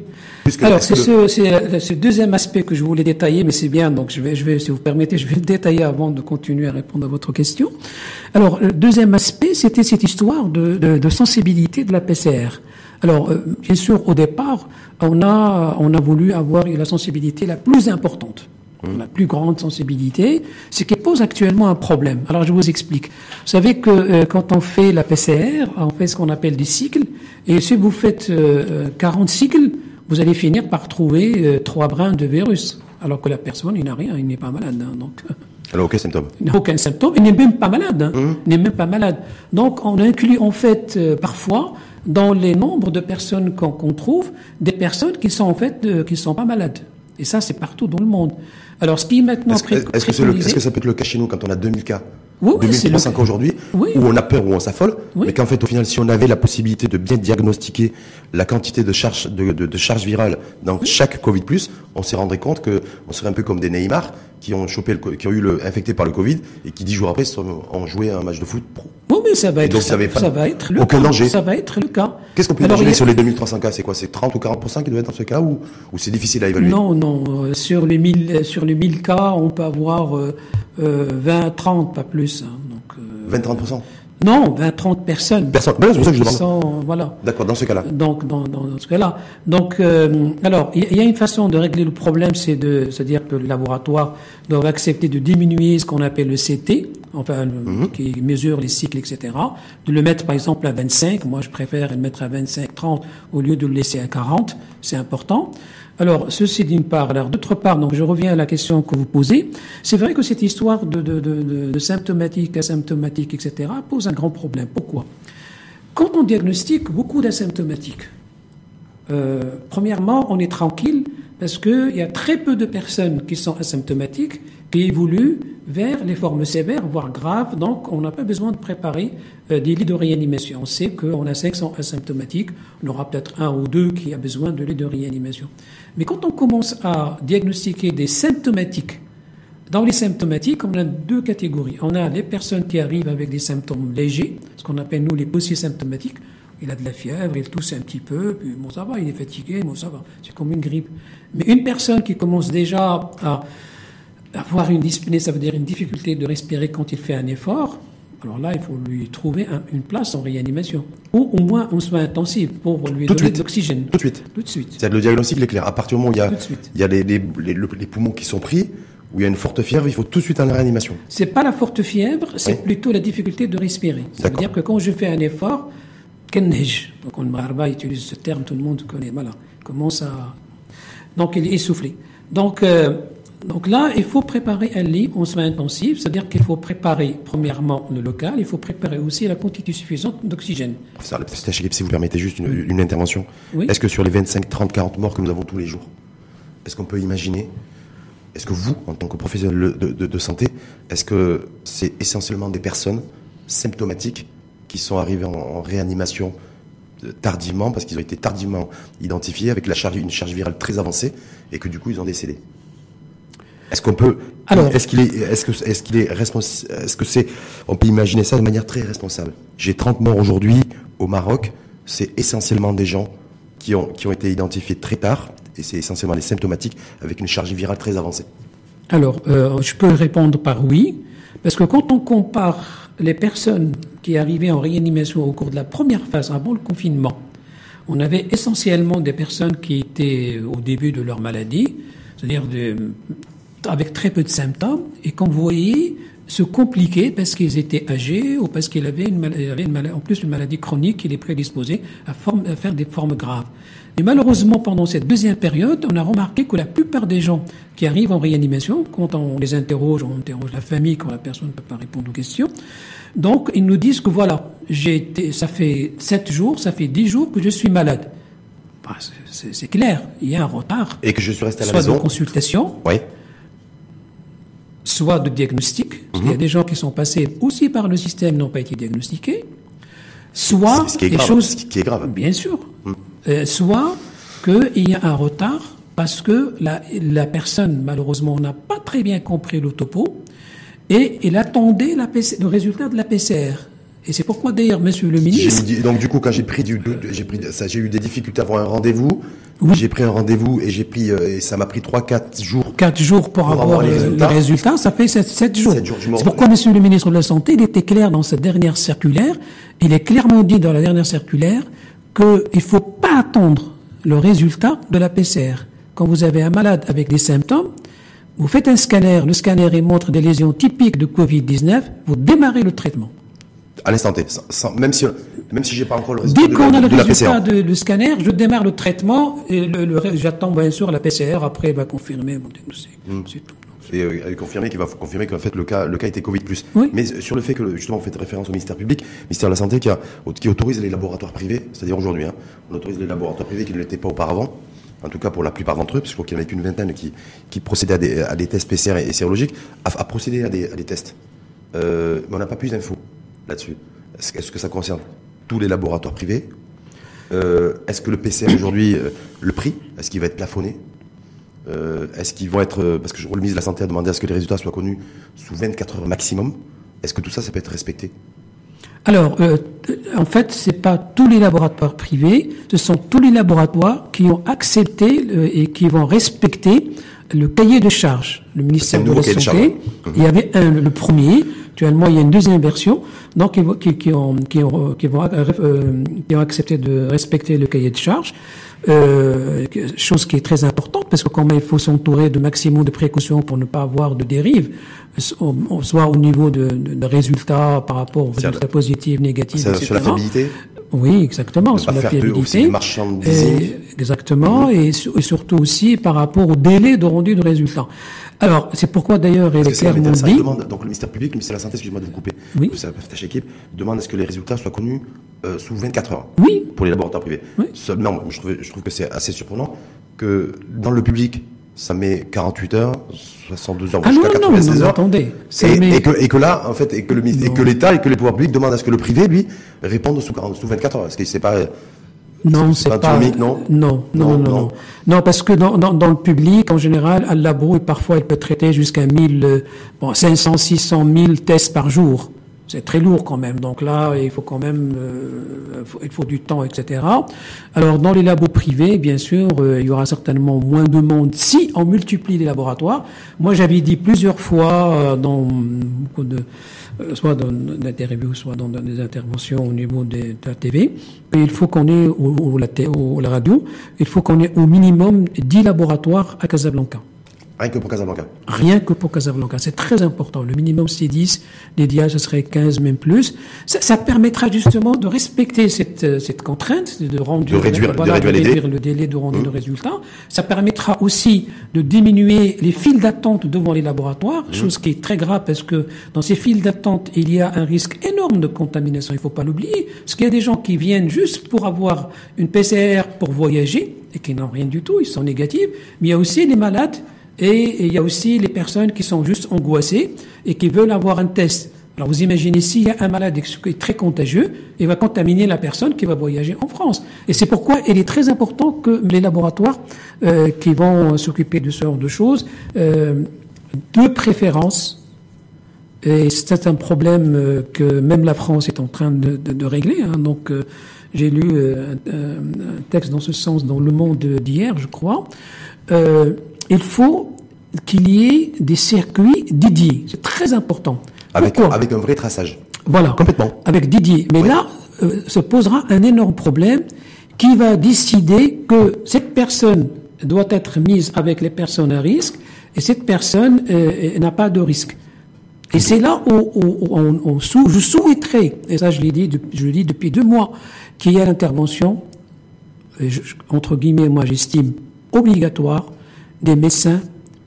Alors, c'est ce, ce, deuxième aspect que je voulais détailler, mais c'est bien, donc je vais, je vais, si vous permettez, je vais le détailler avant de continuer à répondre à votre question. Alors, le deuxième aspect, c'était cette histoire de, de, de, sensibilité de la PCR. Alors, euh, bien sûr, au départ, on a, on a voulu avoir la sensibilité la plus importante la plus grande sensibilité, ce qui pose actuellement un problème. Alors je vous explique. Vous savez que euh, quand on fait la PCR, on fait ce qu'on appelle des cycles, et si vous faites euh, 40 cycles, vous allez finir par trouver euh, trois brins de virus, alors que la personne, il n'a rien, il n'est pas malade. Hein, donc. (laughs) Alors aucun symptôme. Il n'a aucun symptôme, il n'est même pas malade. Hein, mmh. Il n'est même pas malade. Donc on inclut en fait euh, parfois dans les nombres de personnes qu'on trouve des personnes qui sont en fait qui sont pas malades. Et ça, c'est partout dans le monde. Alors, ce qui est maintenant Est-ce que, ça peut être le cas chez nous quand on a 2000 cas oui, 2300 cas aujourd'hui, où on a peur, où on s'affole, mais qu'en fait, au final, si on avait la possibilité de bien diagnostiquer la quantité de charge, de, de, de charge virale dans chaque Covid+, on s'est rendu compte que on serait un peu comme des Neymar qui ont chopé, le, qui ont eu le, infecté par le Covid et qui dix jours après ont joué un match de foot pro. Oui, mais ça va être, ça, ça, va être le aucun cas. danger. Ça va être le cas. Qu'est-ce qu'on peut imaginer sur les 2300 cas? C'est quoi? C'est 30 ou 40% qui doivent être dans ce cas ou, ou c'est difficile à évaluer? Non, non. Euh, sur les 1000, sur les 1000 cas, on peut avoir euh, 20, euh, 30, pas plus. Hein, donc, 20-30% euh, non, 20, 30 personnes. Personnes. Ben, c'est pour ça que je demande. voilà. D'accord, dans ce cas-là. Donc, dans, dans, ce cas-là. Donc, euh, alors, il y, a une façon de régler le problème, c'est de, c'est-à-dire que le laboratoire doit accepter de diminuer ce qu'on appelle le CT, enfin, mhm. qui mesure les cycles, etc. De le mettre, par exemple, à 25. Moi, je préfère le mettre à 25, 30 au lieu de le laisser à 40. C'est important. Alors, ceci d'une part. D'autre part, donc je reviens à la question que vous posez. C'est vrai que cette histoire de symptomatique, asymptomatique, etc., pose un grand problème. Pourquoi? Quand on diagnostique beaucoup d'asymptomatiques, euh, premièrement, on est tranquille parce qu'il y a très peu de personnes qui sont asymptomatiques qui évoluent vers les formes sévères, voire graves. Donc, on n'a pas besoin de préparer euh, des lits de réanimation. On sait qu'on a 500 asymptomatiques. On aura peut-être un ou deux qui a besoin de lits de réanimation. Mais quand on commence à diagnostiquer des symptomatiques, dans les symptomatiques, on a deux catégories. On a les personnes qui arrivent avec des symptômes légers, ce qu'on appelle nous les symptomatiques. Il a de la fièvre, il tousse un petit peu, puis bon ça va, il est fatigué, bon ça va, c'est comme une grippe. Mais une personne qui commence déjà à avoir une dyspnée, ça veut dire une difficulté de respirer quand il fait un effort, alors là, il faut lui trouver une place en réanimation. Ou au moins en soins intensifs pour lui donner de l'oxygène. Tout de suite. Tout de suite. C'est-à-dire le diagnostic est clair. À partir du moment où il y a, il y a les, les, les, poumons qui sont pris, où il y a une forte fièvre, il faut tout de suite en réanimation. C'est pas la forte fièvre, c'est plutôt la difficulté de respirer. Ça veut dire que quand je fais un effort, donc on utilise ce terme, tout le monde connaît, voilà, commence à... Donc il est essoufflé. Donc, euh, donc là, il faut préparer un lit en soins intensifs, c'est-à-dire qu'il faut préparer premièrement le local, il faut préparer aussi la quantité suffisante d'oxygène. Si vous permettez juste une, intervention, est-ce que sur les 25, 30, 40 morts que nous avons tous les jours, est-ce qu'on peut imaginer, est-ce que vous, en tant que professionnel de, santé, est-ce que c'est essentiellement des personnes symptomatiques qui sont arrivées en, réanimation euh, tardivement, parce qu'ils ont été tardivement identifiés avec la charge, une charge virale très avancée, et que du coup ils ont décédé? Est-ce qu'on peut, est-ce qu'il est, est-ce que, est-ce qu'il est responsable, est-ce que c'est, on peut imaginer ça de manière très responsable. J'ai 30 morts aujourd'hui au Maroc, c'est essentiellement des gens qui ont, qui ont été identifiés très tard, et c'est essentiellement les symptomatiques avec une charge virale très avancée. Alors, euh, je peux répondre par oui, parce que quand on compare les personnes qui arrivaient en réanimation au cours de la première phase avant le confinement, on avait essentiellement des personnes qui étaient au début de leur maladie, c'est-à-dire avec très peu de symptômes et qu'on voyait se compliquer parce qu'ils étaient âgés ou parce qu'ils avaient, une maladie, en plus une maladie chronique qui les prédisposait à, à faire des formes graves. Et malheureusement, pendant cette deuxième période, on a remarqué que la plupart des gens qui arrivent en réanimation, quand on les interroge, on interroge la famille quand la personne ne peut pas répondre aux questions, donc ils nous disent que voilà, j'ai été, ça fait sept jours, ça fait dix jours que je suis malade. Bah, c'est clair, il y a un retard. Et que je suis resté à la soit maison. de consultation. Oui soit de diagnostic, il y a des gens qui sont passés aussi par le système n'ont pas été diagnostiqués, soit ce qui est des grave, choses, ce qui est grave. bien sûr, mhm. euh, soit qu'il y a un retard parce que la, la personne malheureusement n'a pas très bien compris le topo et il attendait la le résultat de la PCR. Et c'est pourquoi d'ailleurs, Monsieur le ministre. donc du coup, quand j'ai pris du, j'ai pris, ça, j'ai eu des difficultés à avoir un rendez-vous. J'ai pris un rendez-vous et j'ai pris et ça m'a pris 3-4 jours. 4 jours pour, avoir, les résultats. Ça fait 7, jours. jours C'est pourquoi, Monsieur le ministre de la Santé, il était clair dans cette dernière circulaire. Il est clairement dit dans la dernière circulaire qu'il ne faut pas attendre le résultat de la PCR. Quand vous avez un malade avec des symptômes, vous faites un scanner, le scanner montre des lésions typiques de Covid-19, vous démarrez le traitement. À l'instant T, même si même si j'ai pas encore le résultat. Dès qu'on a le résultat du scanner, je démarre le traitement et le, j'attends bien sûr la PCR. Après, il va confirmer mon diagnostic. Hmm. C'est tout. Et euh, confirmer qu'il va confirmer qu'en fait le cas le cas était Covid plus. Mais sur le fait que justement vous faites référence au ministère public, ministère de la santé qui, a, qui autorise les laboratoires privés, c'est-à-dire aujourd'hui, hein, on autorise les laboratoires privés qui ne l'étaient pas auparavant en tout cas pour la plupart d'entre eux, parce que je crois qu'il y en avait qu'une vingtaine qui, qui procédaient à des, à des, tests PCR et, sérologiques, à, procéder à des, à des tests. Euh, mais on n'a pas plus d'infos là-dessus. Est-ce que ça concerne tous les laboratoires privés? Euh, Est-ce que le PCR aujourd'hui, euh, le prix, est-ce qu'il va être plafonné? Est-ce qu'ils vont être... parce que le ministre de la Santé a demandé à ce que les résultats soient connus sous 24 heures maximum. Est-ce que tout ça, ça peut être respecté? Alors, euh, en fait, c'est pas tous les laboratoires privés, ce sont tous les laboratoires qui ont accepté euh, et qui vont respecter le cahier de charge. Le ministère de la Santé, il y avait un, le premier, actuellement il y a une deuxième version, donc qui, qui, ont, qui, ont, qui, vont, euh, qui ont accepté de respecter le cahier de charge. Euh, chose qui est très importante parce que quand même il faut s'entourer de maximum de précautions pour ne pas avoir de dérives, soit au niveau de, de, résultats par rapport aux résultats positifs, négatifs, etc. Sur la fiabilité oui, exactement, sur la fiabilité. exactement, et, et, surtout aussi par rapport au délai de rendu de résultats. Alors, c'est pourquoi d'ailleurs, il est clairement dit... Demande, donc le ministère public, le ministère de la Santé, excusez-moi de vous couper, oui. ça tâche équipe, demande à ce que les résultats soient connus euh, sous 24 heures. Oui. Pour les laboratoires privés. Oui. Seulement, je trouve, je trouve que c'est assez surprenant que dans le public, ça met 48 heures, 62 heures, ah jusqu'à 96 non, heures. attendez. Et, et, que, et que là, en fait, et que le et que l'État et que les pouvoirs publics demandent à ce que le privé, lui, réponde sous, sous 24 heures. Est-ce que c'est pas, non, c'est pas. non, non, non, non, non, non. parce que dans, dans, dans, le public, en général, à labo, parfois, il peut traiter jusqu'à 1000, euh, bon, 500, 600 000 tests par jour c'est très lourd quand même. Donc là, il faut quand même, euh, il faut du temps, etc. Alors dans les labos privés, bien sûr, euh, il y aura certainement moins de monde si on multiplie les laboratoires. Moi, j'avais dit plusieurs fois euh, dans beaucoup de, soit dans d'interviews, soit dans, des interventions au niveau de la TV, il faut qu'on ait au, la, au, la radio, il faut qu'on ait au minimum 10 laboratoires à Casablanca. Rien que pour Casablanca. Rien que pour Casablanca. C'est très important. Le minimum, c'est 10. L'idéal, ce serait 15, même plus. Ça, ça, permettra justement de respecter cette, euh, cette contrainte, de, rendre, de réduire, de réduire, le délai de rendu de mmh. résultats. Ça permettra aussi de diminuer les files d'attente devant les laboratoires, mmh. chose qui est très grave parce que dans ces files d'attente, il y a un risque énorme de contamination. Il faut pas l'oublier. Parce qu'il y a des gens qui viennent juste pour avoir une PCR pour voyager et qui n'ont rien du tout. Ils sont négatifs. Mais il y a aussi les malades et il y a aussi les personnes qui sont juste angoissées et qui veulent avoir un test. Alors vous imaginez s'il y a un malade qui est très contagieux, il va contaminer la personne qui va voyager en France. Et c'est pourquoi il est très important que les laboratoires euh, qui vont s'occuper de ce genre de choses, euh, de préférence, et c'est un problème euh, que même la France est en train de, régler. Hein, donc j'ai lu un, texte dans ce sens dans Le Monde d'hier, je crois. Il faut qu'il y ait des circuits dédiés. C'est très important. Avec, avec un vrai traçage. Voilà. Complètement. Avec Didier. Mais là, euh, se posera un énorme problème qui va décider que cette personne doit être mise avec les personnes à risque et cette personne euh, n'a pas de risque. Et c'est là où, on, je souhaiterais, et ça je l'ai dit, je le dis depuis deux mois, qu'il y ait l'intervention, entre guillemets, moi j'estime obligatoire, des médecins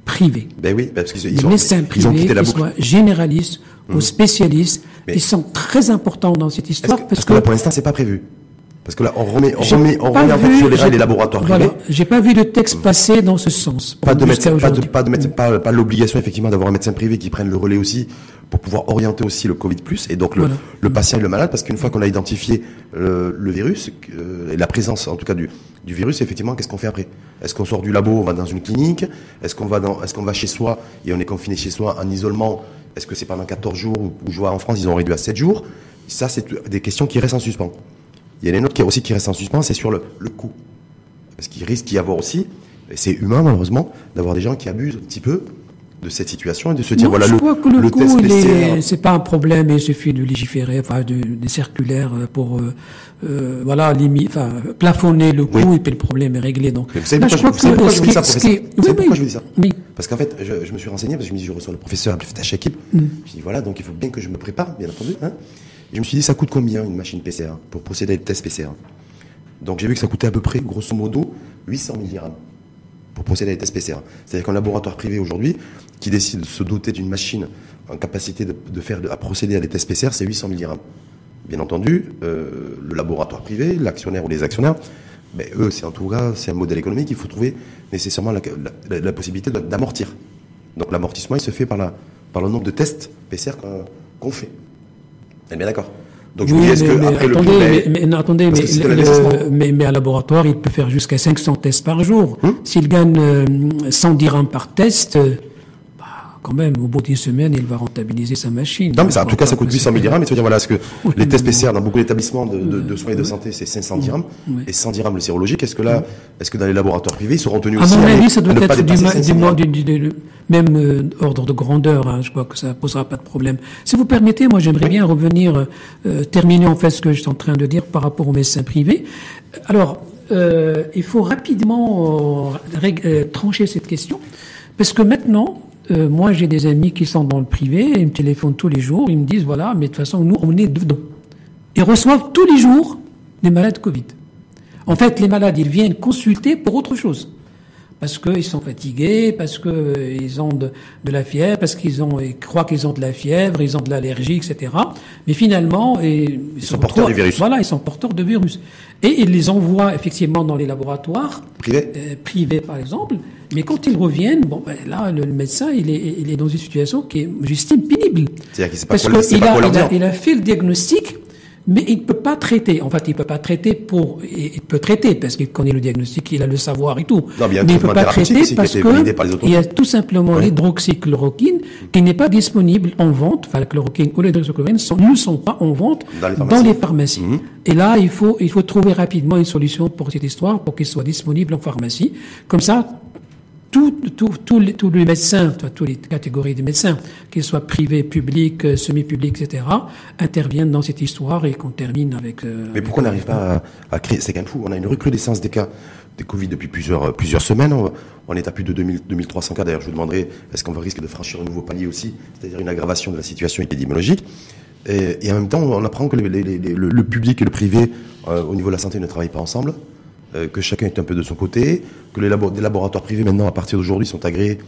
privés. Ben oui, parce qu'ils des médecins privés, qu'ils soient généralistes ou mmh. spécialistes, ils sont très importants dans cette histoire. parce, que, pour l'instant, c'est pas prévu. Parce que là, on remet, on remet, on remet vu, sur les, les laboratoires voilà, j'ai pas vu de texte passer dans ce sens. Pas de médecin, pas de, pas de médecin, pas, pas l'obligation effectivement d'avoir un médecin privé qui prenne le relais aussi pour pouvoir orienter aussi le Covid plus et donc le, le patient et le malade parce qu'une fois qu'on a identifié le, le virus euh, et la présence en tout cas du, du virus, effectivement, qu'est-ce qu'on fait après? Est-ce qu'on sort du labo, on va dans une clinique? Est-ce qu'on va dans, est-ce qu'on va chez soi et on est confiné chez soi en isolement? Est-ce que c'est pendant 14 jours ou, je vois en France ils ont réduit à 7 jours? Ça, c'est des questions qui restent en suspens. Il y en a une autre qui aussi qui reste en suspens, c'est sur le, le coût. Parce qu'il risque d'y avoir aussi, et c'est humain malheureusement, d'avoir des gens qui abusent un petit peu de cette situation et de se dire voilà je le, que le, le coût, test PCR. c'est pas un problème. Il suffit de légiférer, enfin, de, des circulaires pour, euh, euh, voilà, limi- enfin, plafonner le coût Oui. et puis le problème est réglé. Donc, vous savez pourquoi, je, vous je vous dis ça, je dis ça? Parce qu'en fait, je, je me suis renseigné, parce que je me dis, je reçois le professeur Abdel Chakib. Mm. Je dis, voilà, donc il faut bien que je me prépare, bien entendu. Hein. Et je me suis dit, ça coûte combien une machine PCR pour procéder à des tests PCR? Donc j'ai vu que ça coûtait à peu près, grosso modo, 800 000 dirhams pour procéder à des tests PCR. C'est-à-dire qu'un laboratoire privé aujourd'hui qui décide de se doter d'une machine en capacité de, faire, de- à procéder à des tests PCR, c'est 800 000 dirhams. Bien entendu, euh, le laboratoire privé, l'actionnaire ou les actionnaires, eux, c'est en tout cas, c'est un modèle économique. Il faut trouver nécessairement la, possibilité d'amortir. Donc l'amortissement, il se fait par, le nombre de tests PCR qu'on fait. On est bien d'accord? Donc je Oui, me dis, est-ce mais, attendez, le mais, attendez, le- l'investissement. mais, mais un laboratoire, il peut faire jusqu'à 500 tests par jour. Hum. S'il gagne euh, 100 dirhams par test, euh, quand même, au bout d'une semaine, il va rentabiliser sa machine. Non, mais ça, en tout cas, ça coûte que 800 000 c'est- dirhams. Et tu veux dire, voilà, est-ce que Oui, les tests mais PCR dans beaucoup d'établissements de, de, de soins et de santé, c'est 500 dirhams Oui. et 100 dirhams le sérologique. Est-ce que là, est-ce que dans les laboratoires privés, ils seront tenus À aussi mon à, avis, ça doit ne être du, 500 du, même euh, ordre de grandeur. hein, je crois que ça posera pas de problème. Si vous permettez, moi, j'aimerais bien revenir, euh, terminer en fait ce que je suis en train de dire par rapport aux médecins privés. Alors, euh, il faut rapidement trancher cette question, parce que maintenant, euh, moi, j'ai des amis qui sont dans le privé, ils me téléphonent tous les jours, ils me disent voilà, mais de toute façon, nous, on est dedans. Ils reçoivent tous les jours des malades Covid. En fait, les malades, ils viennent consulter pour autre chose. Parce qu'ils sont fatigués, parce qu'ils ont de, de la fièvre, parce qu'ils ont, ils croient qu'ils ont de la fièvre, ils ont de l'allergie, etc. Mais finalement, et, ils, sont porteurs du virus. Voilà, ils sont porteurs de virus. Et ils les envoient effectivement dans les laboratoires Privés euh, privés, par exemple. Mais quand ils reviennent, bon, ben, là, le, médecin, il est, il est dans une situation qui est, j'estime, pénible. C'est-à-dire qu'il sait pas Parce qu'il pas a, il a, il a fait le diagnostic, mais il ne peut pas traiter. En fait, il ne peut pas traiter pour. Il peut traiter parce qu'il connaît le diagnostic, il a le savoir et tout. Non, mais il ne peut pas traiter parce par que il y a tout simplement l'hydroxychloroquine qui n'est pas disponible en vente. Enfin, la chloroquine ou l'hydroxychloroquine ne sont pas en vente Dans les pharmacies. pharmacies. Mhm. Et là, il faut, il faut trouver rapidement une solution pour cette histoire, pour qu'il soit disponible en pharmacie. Comme ça, tous les, les médecins, toutes les catégories de médecins, qu'ils soient privés, publics, euh, semi-publics, etc., interviennent dans cette histoire et qu'on termine avec. euh, Mais pourquoi on n'arrive pas à, créer C'est quand même fou. On a une recrudescence des cas de Covid depuis plusieurs, plusieurs semaines. On, est à plus de 2000, 2300 cas. D'ailleurs, je vous demanderai, est-ce qu'on risque de franchir un nouveau palier aussi, c'est-à-dire une aggravation de la situation épidémiologique? Et, et en même temps, on apprend que le, public et le privé, euh, au niveau de la santé, ne travaillent pas ensemble, euh, que chacun est un peu de son côté, que les labo- des laboratoires privés, maintenant, à partir d'aujourd'hui, sont agréés.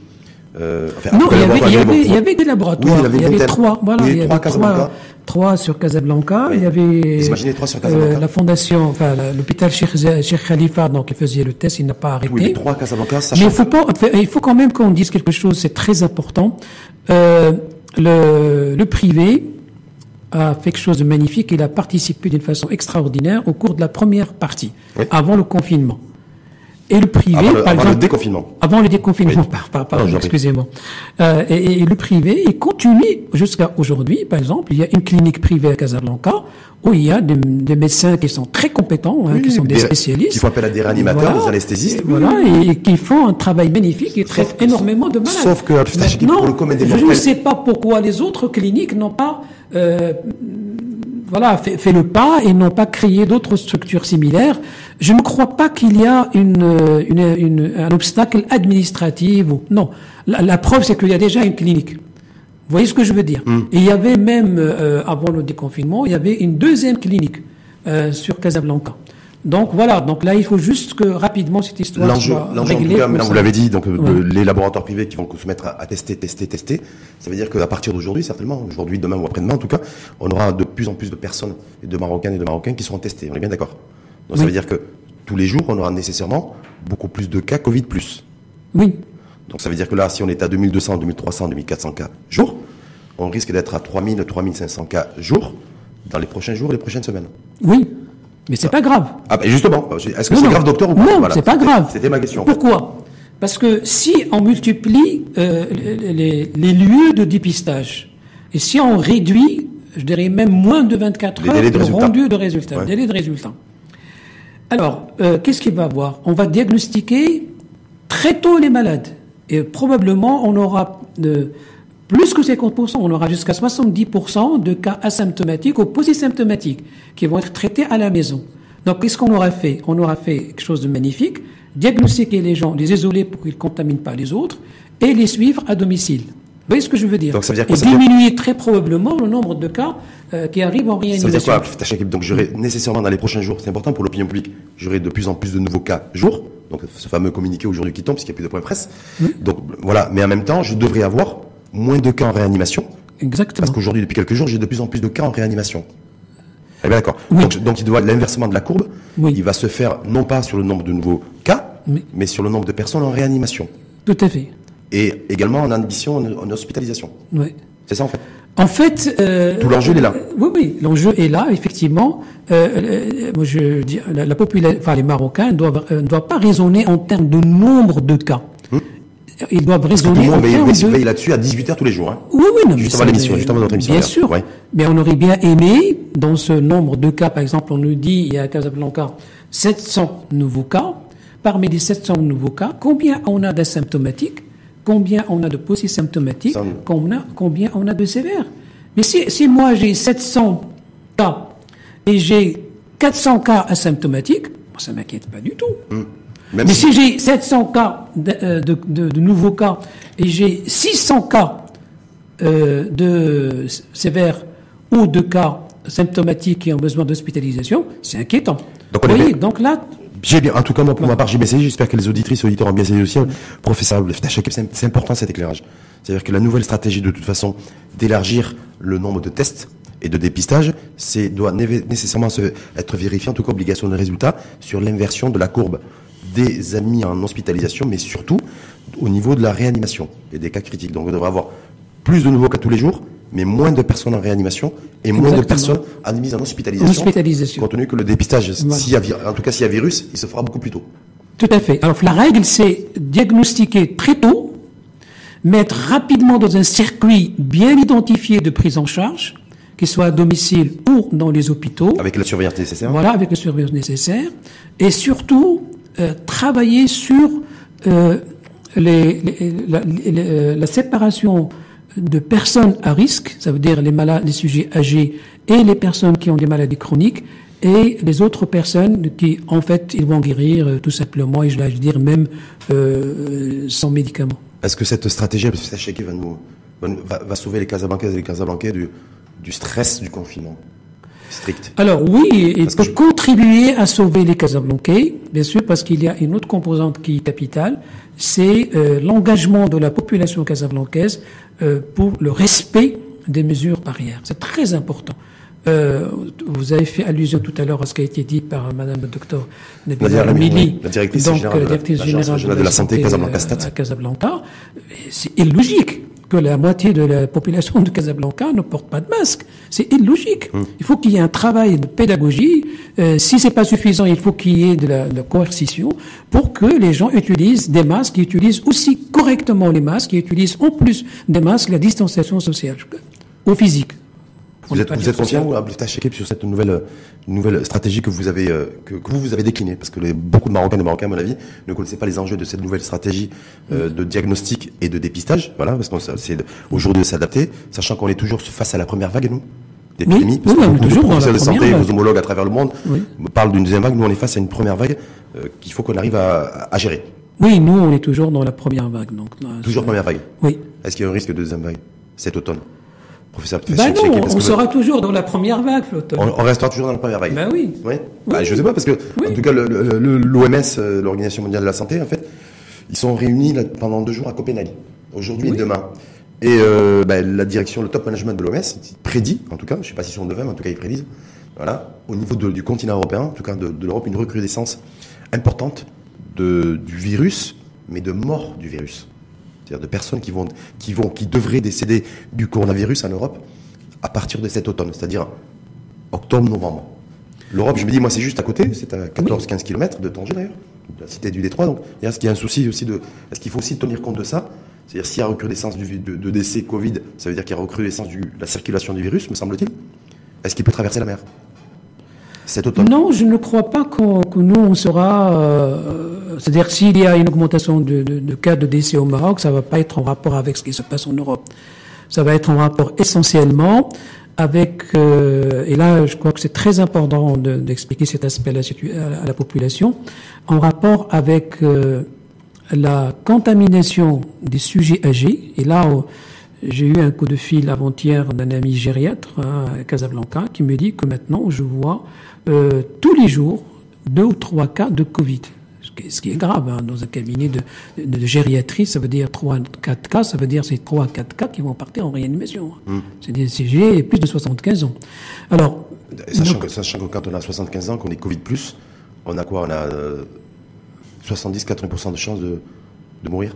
euh, enfin, Non, il y, avait, il, y laboratoires avait, agréés il y vont- avait des laboratoires. Oui, il y avait trois. Voilà, il y trois avait Casablanca. trois sur Casablanca. Oui. Il y avait trois sur Casablanca la fondation, enfin l'hôpital Cheikh, Khalifa, donc il faisait le test, il n'a pas arrêté. Oui, mais trois Casablanca, Mais sachant il faut pas, il faut quand même qu'on dise quelque chose, c'est très important. Euh, le, le privé a fait quelque chose de magnifique. Il a participé d'une façon extraordinaire au cours de la première partie, Oui. avant le confinement. Et le privé, Avant le- par avant le exemple, déconfinement. Avant le déconfinement, Oui. par, par, excusez-moi. Euh, et, et le privé, il continue jusqu'à aujourd'hui. Par exemple, il y a une clinique privée à Casablanca où il y a des, des médecins qui sont très compétents, hein, Oui, qui sont des, des- spécialistes. qui font appel à des réanimateurs, des anesthésistes. Et voilà, et, et qui font un travail magnifique et traitent énormément de malades. sauf que, pour le commun des je ne sais pas pourquoi les autres cliniques n'ont pas euh, voilà, fait, fait le pas et n'ont pas créé d'autres structures similaires. Je ne crois pas qu'il y a une, euh, une, une- un obstacle administratif ou non. La, la preuve, c'est qu'il y a déjà une clinique. Vous voyez ce que je veux dire? Hmm. Et il y avait même, euh, avant le déconfinement, il y avait une deuxième clinique euh, sur Casablanca. Donc voilà, donc là, il faut juste que rapidement cette histoire L'enjeu, soit l'enjeu, en réglée. tout cas, pour maintenant, vous l'avez dit, donc euh, Ouais. le- les laboratoires privés qui vont se mettre à, à tester, tester, tester, ça veut dire qu'à partir d'aujourd'hui, certainement, aujourd'hui, demain ou après-demain, en tout cas, on aura de plus en plus de personnes, et de Marocaines et de Marocains qui seront testés. On est bien d'accord Donc ça veut dire que tous les jours, on aura nécessairement beaucoup plus de cas Covid+. Oui, Donc ça veut dire que là, si on est à 2200, 2300, 2400 cas jour, on risque d'être à 3000, 3500 cas jour dans les prochains jours et les prochaines semaines. oui, mais c'est pas grave. Ah, ben justement, est-ce que c'est grave, docteur, ou pas Non, Voilà. c'est pas grave. C'était ma question. Pourquoi? Parce que si on multiplie euh, les, lieux de dépistage, et si on réduit, je dirais même moins de 24 Les heures, de rendu de résultats, Ouais. délai de résultats, Alors, euh, qu'est-ce qu'il va avoir? On va diagnostiquer très tôt les malades. Et probablement, on aura de, plus que 50%, on aura jusqu'à 70% de cas asymptomatiques ou polysymptomatiques qui vont être traités à la maison. Donc, qu'est-ce qu'on aura fait? On aura fait quelque chose de magnifique, diagnostiquer les gens, les isoler pour qu'ils ne contaminent pas les autres, et les suivre à domicile. Vous voyez ce que je veux dire, Donc, ça veut dire quoi, Et diminuer très probablement le nombre de cas euh, qui arrivent en Ça veut dire réanimation. quoi, Donc j'aurai nécessairement dans les prochains jours, c'est important pour l'opinion publique, j'aurai de plus en plus de nouveaux cas jour, donc ce fameux communiqué aujourd'hui qui tombe, puisqu'il n'y a plus de point presse. Donc voilà, mais en même temps, je devrais avoir moins de cas en réanimation, Exactement. parce qu'aujourd'hui, depuis quelques jours, j'ai de plus en plus de cas en réanimation. Eh bien d'accord. Oui. Donc, donc il doit l'inversement de la courbe, Oui. il va se faire non pas sur le nombre de nouveaux cas, Oui. mais sur le nombre de personnes en réanimation. Tout à fait. Et également en admission, en, hospitalisation. Ouais. C'est ça en fait. En fait, euh, Tout l'enjeu, est là. Oui, oui, l'enjeu est là, effectivement. Euh, euh, moi, je dis, la, la population, enfin, les Marocains doivent, euh, ne doivent pas raisonner en termes de nombre de cas. Ils doivent Hum. Tout le raisonner monde veille, veille- de. veille là-dessus à 18h tous les jours. Hein. Oui, oui, non, mais Juste ça, avant l'émission, juste avant notre émission, Bien sûr. Ouais. Mais on aurait bien aimé, dans ce nombre de cas, par exemple, on nous dit, il y a à Casablanca 700 nouveaux cas. Parmi les 700 nouveaux cas, combien on a d'asymptomatiques Combien on a de polysymptomatiques Ça, combien, combien on a de sévères Mais si, si moi j'ai 700 cas et j'ai 400 cas asymptomatiques, ça m'inquiète pas du tout. Même Mais si- si j'ai 700 cas de, euh, de- de- de nouveaux cas et j'ai 600 cas euh, de sévères ou de cas symptomatiques qui ont besoin d'hospitalisation, c'est inquiétant. Donc, on Vous voyez, donc là, J'ai bien, en tout cas, moi, pour ma part, j'ai bien saisi. J'espère que les auditrices et auditeurs ont bien saisi aussi. Professeur Abdel-Fattah c'est important cet éclairage. C'est-à-dire que la nouvelle stratégie, de toute façon, d'élargir le nombre de tests et de dépistage, c'est, doit né- nécessairement se- être vérifié, en tout cas, obligation de résultat, sur l'inversion de la courbe des admis en hospitalisation, mais surtout au niveau de la réanimation et des cas critiques. Donc, on devrait avoir plus de nouveaux cas tous les jours, mais moins de personnes en réanimation et moins de personnes admises en hospitalisation. Hospitalisation. Compte tenu que le dépistage, Voilà. s'il y a, vi- en tout cas s'il y a virus, il se fera beaucoup plus tôt. Tout à fait. Alors la règle, c'est diagnostiquer très tôt, mettre rapidement dans un circuit bien identifié de prise en charge, qu'il soit à domicile ou dans les hôpitaux. Avec la surveillance nécessaire. Voilà, avec les surveillance nécessaires. Et surtout, euh, travailler sur euh, les- les- la, les- euh, la séparation de personnes à risque, ça veut dire les malades, les sujets âgés et les personnes qui ont des maladies chroniques, et les autres personnes qui, en fait, ils vont guérir euh, tout simplement, et je vais dire même sans médicaments. Est-ce que cette stratégie, parce que va nous, va, va- sauver les Casablancaises et les Casablancais du, du stress du confinement strict? Alors oui, il Parce contribuer à sauver les Casablancais, bien sûr, parce qu'il y a une autre composante qui est capitale, c'est euh, l'engagement de la population casablancaise euh, pour le respect des mesures barrières. C'est très important. Euh, vous avez fait allusion tout à l'heure à ce qui a été dit par Madame le docteur Nabila la directrice donc générale de la la- directrice générale de la santé Casablanca euh, Stat. à Casablanca. C'est illogique que la moitié de la population de Casablanca ne porte pas de masque. C'est illogique. Hum. Il faut qu'il y ait un travail de pédagogie. Euh, si c'est pas suffisant, il faut qu'il y ait de la, de la coercition pour que les gens utilisent des masques, qui utilisent aussi correctement les masques, qui utilisent en plus des masques la distanciation sociale au physique. Vous êtes, vous êtes social. Abdel Chekib, sur cette nouvelle, euh, nouvelle stratégie que vous avez, euh, que, que vous, vous avez déclinée? Parce que les- beaucoup de Marocains et de Marocains, à mon avis, ne connaissaient pas les enjeux de cette nouvelle stratégie euh, de diagnostic et de dépistage. Voilà, parce que c'est de- aujourd'hui de s'adapter, sachant qu'on est toujours face à la première vague, nous d'épidémie, Oui, parce oui, de toujours dans la de santé, première vos vague. homologues à travers le monde Oui. parlent d'une deuxième vague. Nous, on est face à une première vague euh, qu'il faut qu'on arrive à, à gérer. Oui, nous, on est toujours dans la première vague. Donc, là, Toujours première vague. Oui. Est-ce qu'il y a un risque de deuxième vague cet automne? Professeur Chekib, non, est-ce on sera toujours dans la première vague. On, on restera toujours dans la première vague. Ben oui. Oui. Bah, je sais pas parce que Oui. en tout cas l'OMS, euh, l'Organisation mondiale de la santé, en fait, ils sont réunis là, pendant deux jours à Copenhague, aujourd'hui et demain. Et euh, bah, la direction, le top management de l'OMS prédit, en tout cas, je sais pas s'ils sont de même, en tout cas ils prédisent, voilà, au niveau de- du continent européen, en tout cas de, de l'Europe, une recrudescence importante de, du virus, mais de mort du virus. C'est-à-dire de personnes qui vont, qui vont, qui devraient décéder du coronavirus en Europe à partir de cet automne, c'est-à-dire octobre-novembre. L'Europe, je me dis, moi, c'est juste à côté, c'est à 14-15 km de Tanger d'ailleurs, de la cité du Détroit. Donc, est-ce qu'il y a un souci aussi de. Est-ce qu'il faut aussi tenir compte de ça C'est-à-dire, s'il y a recrudescence de, de décès Covid, ça veut dire qu'il y a recrudescence de la circulation du virus, me semble-t-il Est-ce qu'il peut traverser la mer? Non, je ne crois pas que nous, on sera... Euh, c'est-à-dire s'il y a une augmentation de, de, de, cas de décès au Maroc, ça va pas être en rapport avec ce qui se passe en Europe. Ça va être en rapport essentiellement avec, euh, et là je crois que c'est très important d'expliquer cet aspect à la, population, en rapport avec euh, la contamination des sujets âgés. Et là, j'ai eu un coup de fil avant-hier d'un ami gériatre à Casablanca qui me dit que maintenant je vois euh, tous les jours deux ou trois cas de Covid ce qui est grave hein, dans un cabinet de, de, gériatrie, ça veut dire 3 4 cas, ça veut dire c'est 3 4 cas qui vont partir en réanimation. Mmh. C'est des CG plus de 75 ans. Alors, sachant, que, sachant, que, quand on a 75 ans, qu'on est Covid plus, on a quoi? On a 70-80% euh, de chances de, de mourir?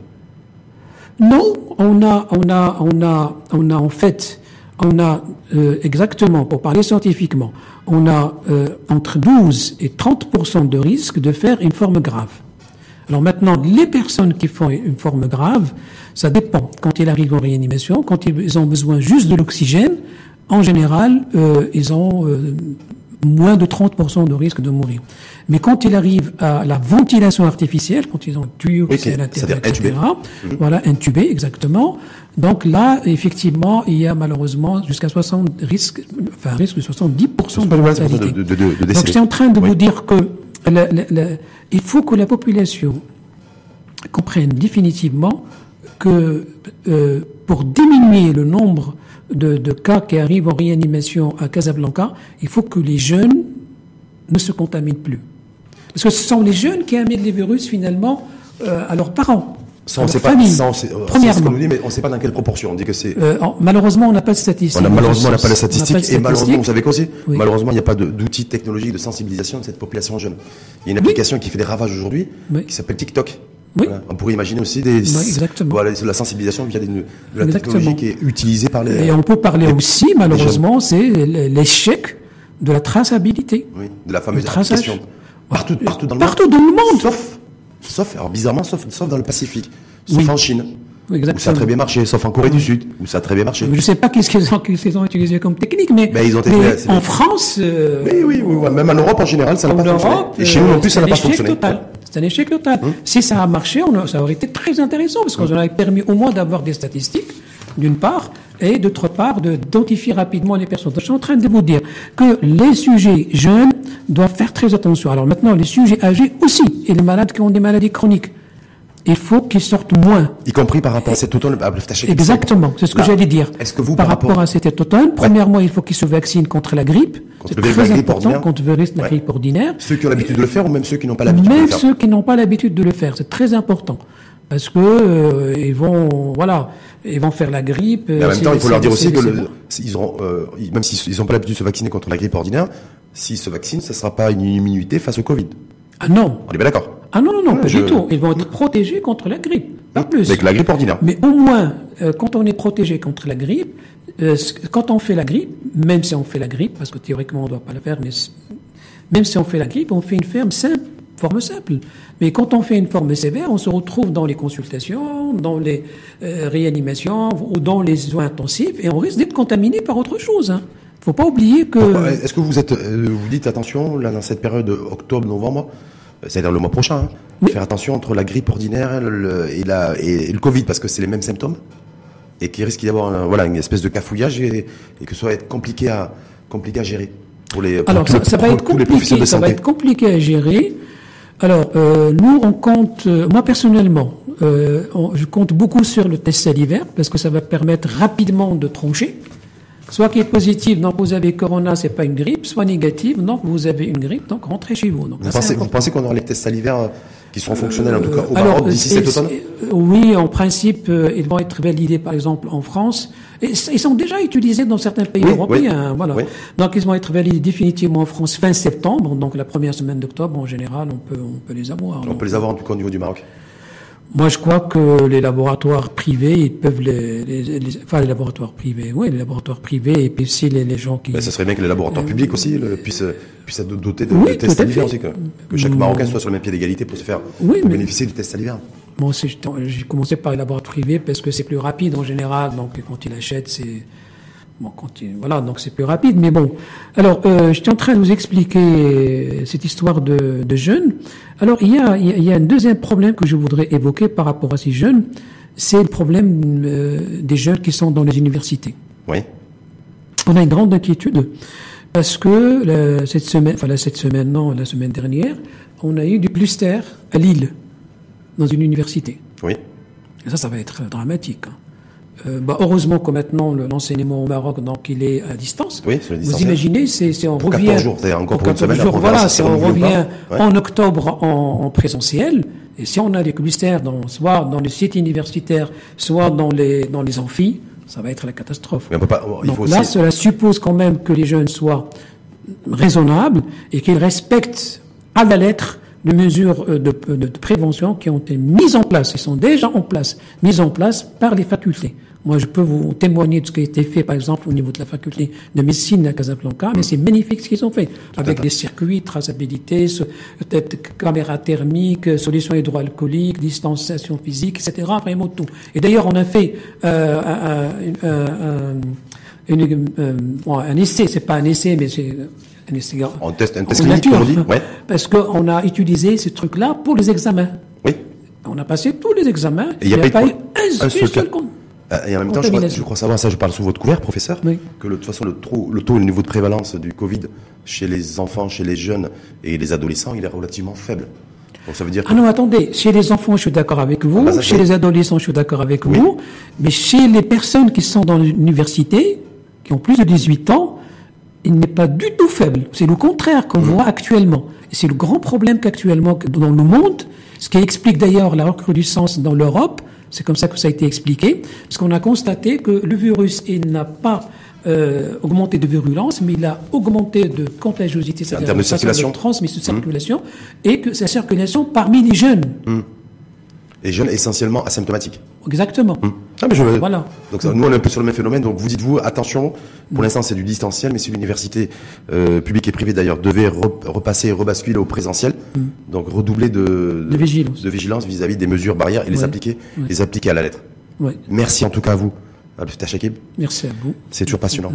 Non, on a, on a, on a, on a en fait on a euh, exactement, pour parler scientifiquement, on a euh, entre 12 et 30% de risque de faire une forme grave. Alors maintenant, les personnes qui font une forme grave, ça dépend. Quand ils arrivent en réanimation, quand ils ont besoin juste de l'oxygène, en général, euh, ils ont moins de 30% de risque de mourir. Mais quand il arrive à la ventilation artificielle, quand ils ont tuyau qui est à l'intérieur, etc., voilà, intubé, exactement, donc là, effectivement, il y a malheureusement jusqu'à 60 risques, enfin, risque de 70% de mortalité. De, de, de, Donc je suis en train de vous dire que il faut que la population comprenne définitivement que euh, pour diminuer le nombre de, de, cas qui arrivent en réanimation à Casablanca, il faut que les jeunes ne se contaminent plus. Parce que ce sont les jeunes qui amènent les virus finalement euh, à leurs parents. Ça, on sait pas, ça, on sait, premièrement. Nous dit, mais on ne sait pas dans quelle proportion. On dit que c'est. Euh, malheureusement, on n'a pas de statistiques. On a, malheureusement, on n'a pas la statistique. Et malheureusement, vous savez quoi aussi Malheureusement, il n'y a pas d'outils technologiques de sensibilisation de cette population jeune. Il y a une application qui fait des ravages aujourd'hui, qui s'appelle TikTok. Oui. On pourrait imaginer aussi des, exactement. Voilà, la sensibilisation via des, de la technologie qui est utilisée par les. Et on peut parler aussi, malheureusement, c'est l'échec de la traçabilité. Oui, de la fameuse application. Partout, partout dans le monde. Partout dans le monde. Sauf, sauf, alors bizarrement, sauf, sauf dans le Pacifique. Sauf en Chine. Exactement. Où ça a très bien marché, sauf en Corée du Sud, où ça a très bien marché. Je ne sais pas qu'est-ce qu'ils ont, ont, utilisé comme technique, mais, ben, ils ont mais en France... Euh, oui, oui, oui, même en Europe en général, ça n'a pas fonctionné. Et chez nous non plus, ça n'a pas fonctionné. Total. C'est un échec total. Hum. Si ça a marché, on ça aurait été très intéressant, parce qu'on hum. aurait permis au moins d'avoir des statistiques, d'une part, et d'autre part, d'identifier rapidement les personnes. je suis en train de vous dire que les sujets jeunes doivent faire très attention. Alors maintenant, les sujets âgés aussi, et les malades qui ont des maladies chroniques il faut qu'ils sortent moins. Y compris par rapport à cet automne Exactement, c'est ce que j'allais dire. Est-ce que vous, par, rapport... à cet automne, premièrement, il faut qu'ils se vaccinent contre la grippe. C'est très important contre le risque de la grippe ordinaire. Ceux qui ont l'habitude de le faire ou même ceux qui n'ont pas l'habitude de le faire. Même ceux qui n'ont pas l'habitude de le faire, c'est très important parce que euh, ils vont voilà ils vont faire la grippe. Mais en même temps, il faut leur dire aussi que le, ils auront, euh, même s'ils n'ont pas l'habitude de se vacciner contre la grippe ordinaire, s'ils se vaccinent, ça ne sera pas une immunité face au Covid. Ah non. On est bien d'accord. Ah non, non, non, pas du tout. Ils vont être protégés contre la grippe, pas plus. Avec la grippe ordinaire. Mais au moins, euh, quand on est protégé contre la grippe, euh, quand on fait la grippe, même si on fait la grippe, parce que théoriquement on ne doit pas la faire, mais même si on fait la grippe, on fait une ferme simple, forme simple. Mais quand on fait une forme sévère, on se retrouve dans les consultations, dans les euh, réanimations ou dans les soins intensifs, et on risque d'être contaminé par autre chose. Hein. Faut pas oublier que. Est-ce que vous êtes, vous dites attention là dans cette période octobre-novembre, c'est-à-dire le mois prochain, hein. faire attention entre la grippe ordinaire et, la, et, le Covid, parce que c'est les mêmes symptômes, et qu'il risque d'y avoir voilà, une espèce de cafouillage et, que ça va être compliqué à, compliqué à gérer. Pour les, Alors, ça, va être compliqué, ça va être compliqué à gérer. Alors, euh, nous, on compte, euh, moi personnellement, euh, je compte beaucoup sur le test salivaire, parce que ça va permettre rapidement de troncher. Soit qui est positif, donc vous avez corona, c'est pas une grippe, soit négative, donc vous avez une grippe, donc rentrez chez vous. Donc, vous, pensez, qu'on aura les tests salivaires euh, qui seront fonctionnels, en tout cas, au Maroc d'ici cet automne Oui, en principe, euh, ils vont être validés, par exemple, en France. Et ils sont déjà utilisés dans certains pays européens. voilà. Donc, ils vont être validés définitivement en France fin septembre, donc la première semaine d'octobre, en général, on peut, on peut les avoir. On peut les avoir, en tout cas, au niveau du Maroc moi, je crois que les laboratoires privés, ils peuvent les, les, enfin les laboratoires privés, oui, les laboratoires privés, et puis aussi les, les gens qui. Ben, ça serait bien que les laboratoires publics aussi puissent, puissent être dotés de, tests salivaires aussi, que, que chaque Marocain soit sur le même pied d'égalité pour se faire oui, bénéficier du test salivaire. Moi j'ai commencé par les laboratoires privés parce que c'est plus rapide en général, donc quand il achète, c'est Bon, continue. Voilà, donc c'est plus rapide, mais bon. Alors, euh, j'étais en train de vous expliquer euh, cette histoire de, de jeunes. Alors, il y, a, il y a un deuxième problème que je voudrais évoquer par rapport à ces jeunes, c'est le problème euh, des jeunes qui sont dans les universités. Oui. On a une grande inquiétude parce que la- cette semaine, enfin la- cette semaine, non, la semaine dernière, on a eu du cluster à Lille, dans une université. Oui. Et ça, ça va être dramatique. hein. Euh, bah, heureusement que maintenant le- l'enseignement au Maroc, donc il est à distance. Oui, le Vous imaginez, c'est c'est on Pour revient 14 jours, encore pour pour une 14 semaine, jours, voilà, si c'est on revient. Ouais. en octobre en, en présentiel. Et si on a des clusters dans, soit dans les sites universitaires, soit dans les dans les amphis, ça va être la catastrophe. Mais on peut pas, il Donc faut là, aussi. cela suppose quand même que les jeunes soient raisonnables et qu'ils respectent à la lettre les mesures euh, de, de- de prévention qui ont été mises en place, ils sont déjà en place, mises en place par les facultés. Moi, je peux vous témoigner de ce qui a été fait, par exemple, au niveau de la faculté de médecine à Casablanca, mais c'est magnifique ce qu'ils ont fait, avec des circuits, traçabilité, peut-être caméra thermique, solutions hydroalcooliques, distanciation physique, etc. Vraiment tout. Et d'ailleurs, on a fait euh, un- un- un- une, euh, un essai, c'est pas un essai, mais c'est un essai. On teste un test clinique, nature, on dit, ouais. Parce qu'on a utilisé ce truc-là pour les examens. Oui. On a passé tous les examens. Et il a n'y a pas eu un un seul seul compte. Euh, Et en même temps, je crois, Contamination. je crois savoir, ça je parle sous votre couvert, professeur, Oui. que le- de toute façon, le, taux- le taux et le niveau de prévalence du Covid chez les enfants, chez les jeunes et les adolescents, il est relativement faible. Donc ça veut dire que Ah non, attendez, chez les enfants, je suis d'accord avec vous, Ah bah chez les adolescents, je suis d'accord avec vous, mais chez les personnes qui sont dans l'université, qui ont plus de 18 ans, il n'est pas du tout faible. C'est le contraire qu'on voit actuellement. C'est le grand problème qu'actuellement, dans le monde, ce qui explique d'ailleurs la recrudescence dans l'Europe, c'est comme ça que ça a été expliqué, parce qu'on a constaté que le virus, il n'a pas euh, augmenté de virulence, mais il a augmenté de contagiosité, c'est-à-dire termes de circulation. Mmh. transmission, de circulation, et que sa circulation parmi les jeunes. les jeunes essentiellement asymptomatiques. Exactement. Ah, mais je, Voilà. Donc ça, nous on est un peu sur le même phénomène. Donc vous dites-vous attention. Pour l'instant c'est du distanciel, mais si l'université euh, publique et privée d'ailleurs devait re- repasser et rebasculer au présentiel, donc redoubler de, De vigilance. de vigilance vis-à-vis des mesures barrières et les appliquer, Ouais. les appliquer à la lettre. Ouais. Merci en tout cas à vous, Abdel Chakib. Merci à vous. C'est toujours passionnant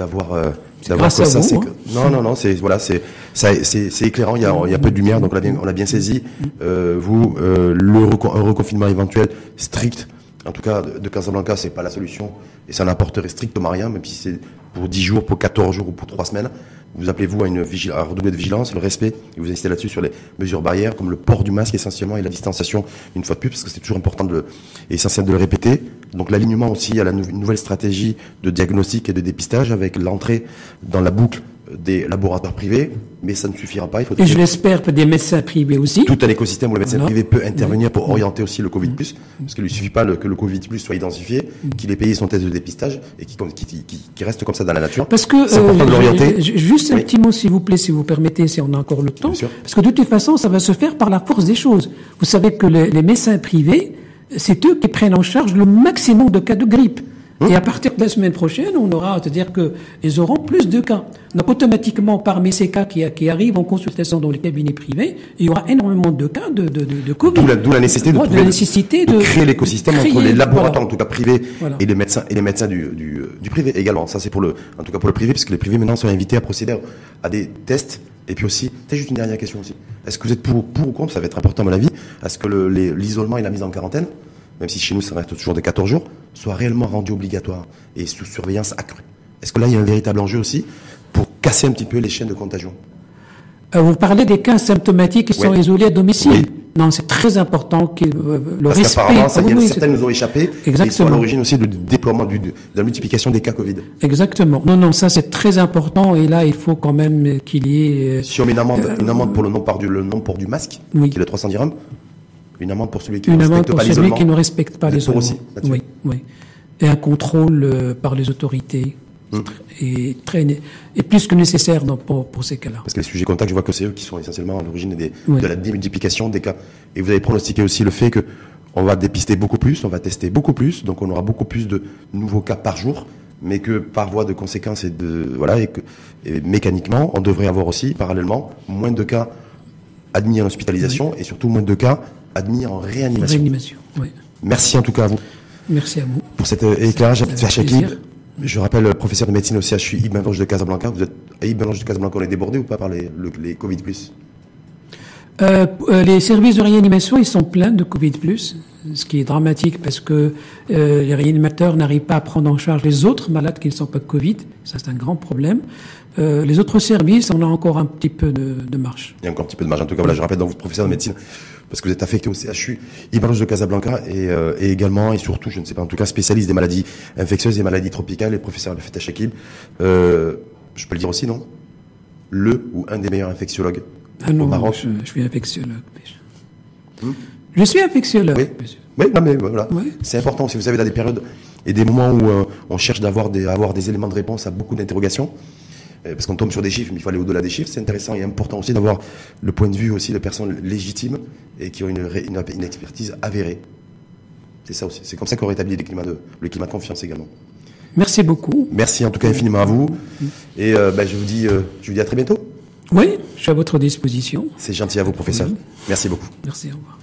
d'avoir euh, d'avoir ça. vous, hein. Non, non, non, c'est voilà, c'est c'est éclairant. Il y a il y a peu de lumière, donc on l'a bien on l'a bien saisi. Euh, vous, euh, le un reconfinement éventuel strict. En tout cas, de Casablanca, c'est pas la solution et ça n'apporterait strictement rien, même si c'est pour 10 jours, pour 14 jours ou pour 3 semaines. Vous appelez-vous à une vigil- à redoubler de vigilance, le respect, et vous insistez là-dessus sur les mesures barrières, comme le port du masque essentiellement et la distanciation une fois de plus, parce que c'est toujours important de essentiel de le répéter. Donc l'alignement aussi à la nou- nouvelle stratégie de diagnostic et de dépistage avec l'entrée dans la boucle des laboratoires privés, mais ça ne suffira pas. Il faut Et je l'espère pour des médecins privés aussi. tout un écosystème où le médecin Voilà. privé peut intervenir pour orienter aussi le Covid+, parce qu'il ne suffit pas le- que le Covid+, soit identifié, qu'il ait payé son test de dépistage et qu'il qui, qui, qui- qui reste comme ça dans la nature. Parce que, c'est important de euh, l'orienter. juste un petit mot, s'il vous plaît, si vous permettez, si on a encore le temps. Bien sûr. Parce que de toute façon, ça va se faire par la force des choses. Vous savez que les, les médecins privés, c'est eux qui prennent en charge le maximum de cas de grippe. Hein? Et à partir de la semaine prochaine, on aura, c'est-à-dire que ils auront plus de cas. Donc automatiquement, parmi ces cas qui, qui arrivent en consultation dans les cabinets privés, il y aura énormément de cas de, de, de, de Covid. D'où la, nécessité de, Ouais, trouver- la nécessité de de, créer l'écosystème entre les laboratoires, voilà. en tout cas privés, Voilà. et les médecins et les médecins du, du, du privé également. Ça, c'est pour le, en tout cas pour le privé, puisque les privés maintenant sont invités à procéder à des tests. Et puis aussi, peut-être juste une dernière question aussi. Est-ce que vous êtes pour, pour ou contre, ça va être important à mon avis, à ce que l'isolement et la mise en quarantaine, même si chez nous ça reste toujours des 14 jours, soit réellement rendu obligatoire et sous surveillance accrue Est-ce que là, il y a un véritable enjeu aussi pour casser un petit peu les chaînes de contagion? Euh, Vous parlez des cas symptomatiques qui sont isolés à domicile. Oui. Non, c'est très important que euh, le Parce respect. ça, Ah oui, y a oui, c'est- nous ont échappé. Et ils sont à Exactement. l'origine aussi du déploiement, du, de la multiplication des cas Covid. Exactement. Non, non, ça c'est très important et là il faut quand même qu'il y ait. euh, Si on met une amende, une amende pour le non-port du, le masque, qui est de 310 dirhams, une amende pour celui qui une ne amende respecte pour pas celui l'isolement. qui ne respecte pas Vous les aussi, Oui, oui. Et un contrôle euh, par les autorités Hum. est très est plus que nécessaire dans- pour, pour ces cas-là. Parce que les sujets contacts, je vois que c'est eux qui sont essentiellement à l'origine des- Oui. de la démultiplication des cas. Et vous avez pronostiqué aussi le fait que on va dépister beaucoup plus, on va tester beaucoup plus, donc on aura beaucoup plus de nouveaux cas par jour, mais que par voie de conséquence et de voilà et que et mécaniquement, on devrait avoir aussi parallèlement moins de cas admis en hospitalisation et surtout moins de cas admis en réanimation. Réanimation. Oui. Merci en tout cas à vous Merci à vous. pour cet euh, éclairage, Chakib. Je rappelle, euh, professeur de médecine au CHU Ibn de Casablanca. Vous êtes à Ibn de Casablanca, on est débordé ou pas par les, les Covid euh, euh, les services de réanimation, ils sont pleins de Covid+, ce qui est dramatique parce que euh, les réanimateurs n'arrivent pas à prendre en charge les autres malades qui ne sont pas Covid. Ça, c'est un grand problème. Euh, les autres services, on a encore un petit peu de, de, marche. Il y a encore un petit peu de marge. En tout cas, voilà, je rappelle, donc vous professeur de médecine, parce que vous êtes affecté au CHU Ibn de Casablanca et, euh, et, également, et surtout, je ne sais pas, en tout cas, spécialiste des maladies infectieuses et maladies tropicales et professeur de Fatah Shakib. Euh, je peux le dire aussi, non? Le ou un des meilleurs infectiologues ah non, Je, je, suis infectiologue. Hmm? Je suis infectiologue. Oui, oui non, mais voilà. Oui. C'est important. Si vous savez, dans des périodes et des moments où euh, on cherche d'avoir des, avoir des éléments de réponse à beaucoup d'interrogations, parce qu'on tombe sur des chiffres, mais il faut aller au-delà des chiffres. C'est intéressant et important aussi d'avoir le point de vue aussi de personnes légitimes et qui ont une, une, une expertise avérée. C'est ça aussi. C'est comme ça qu'on rétablit le climat de, le climat de confiance également. Merci beaucoup. Merci en tout cas infiniment à vous. Et euh, ben, je vous dis, euh, je vous dis à très bientôt. Oui, je suis à votre disposition. C'est gentil à vous, professeur. Merci beaucoup. Merci, au revoir.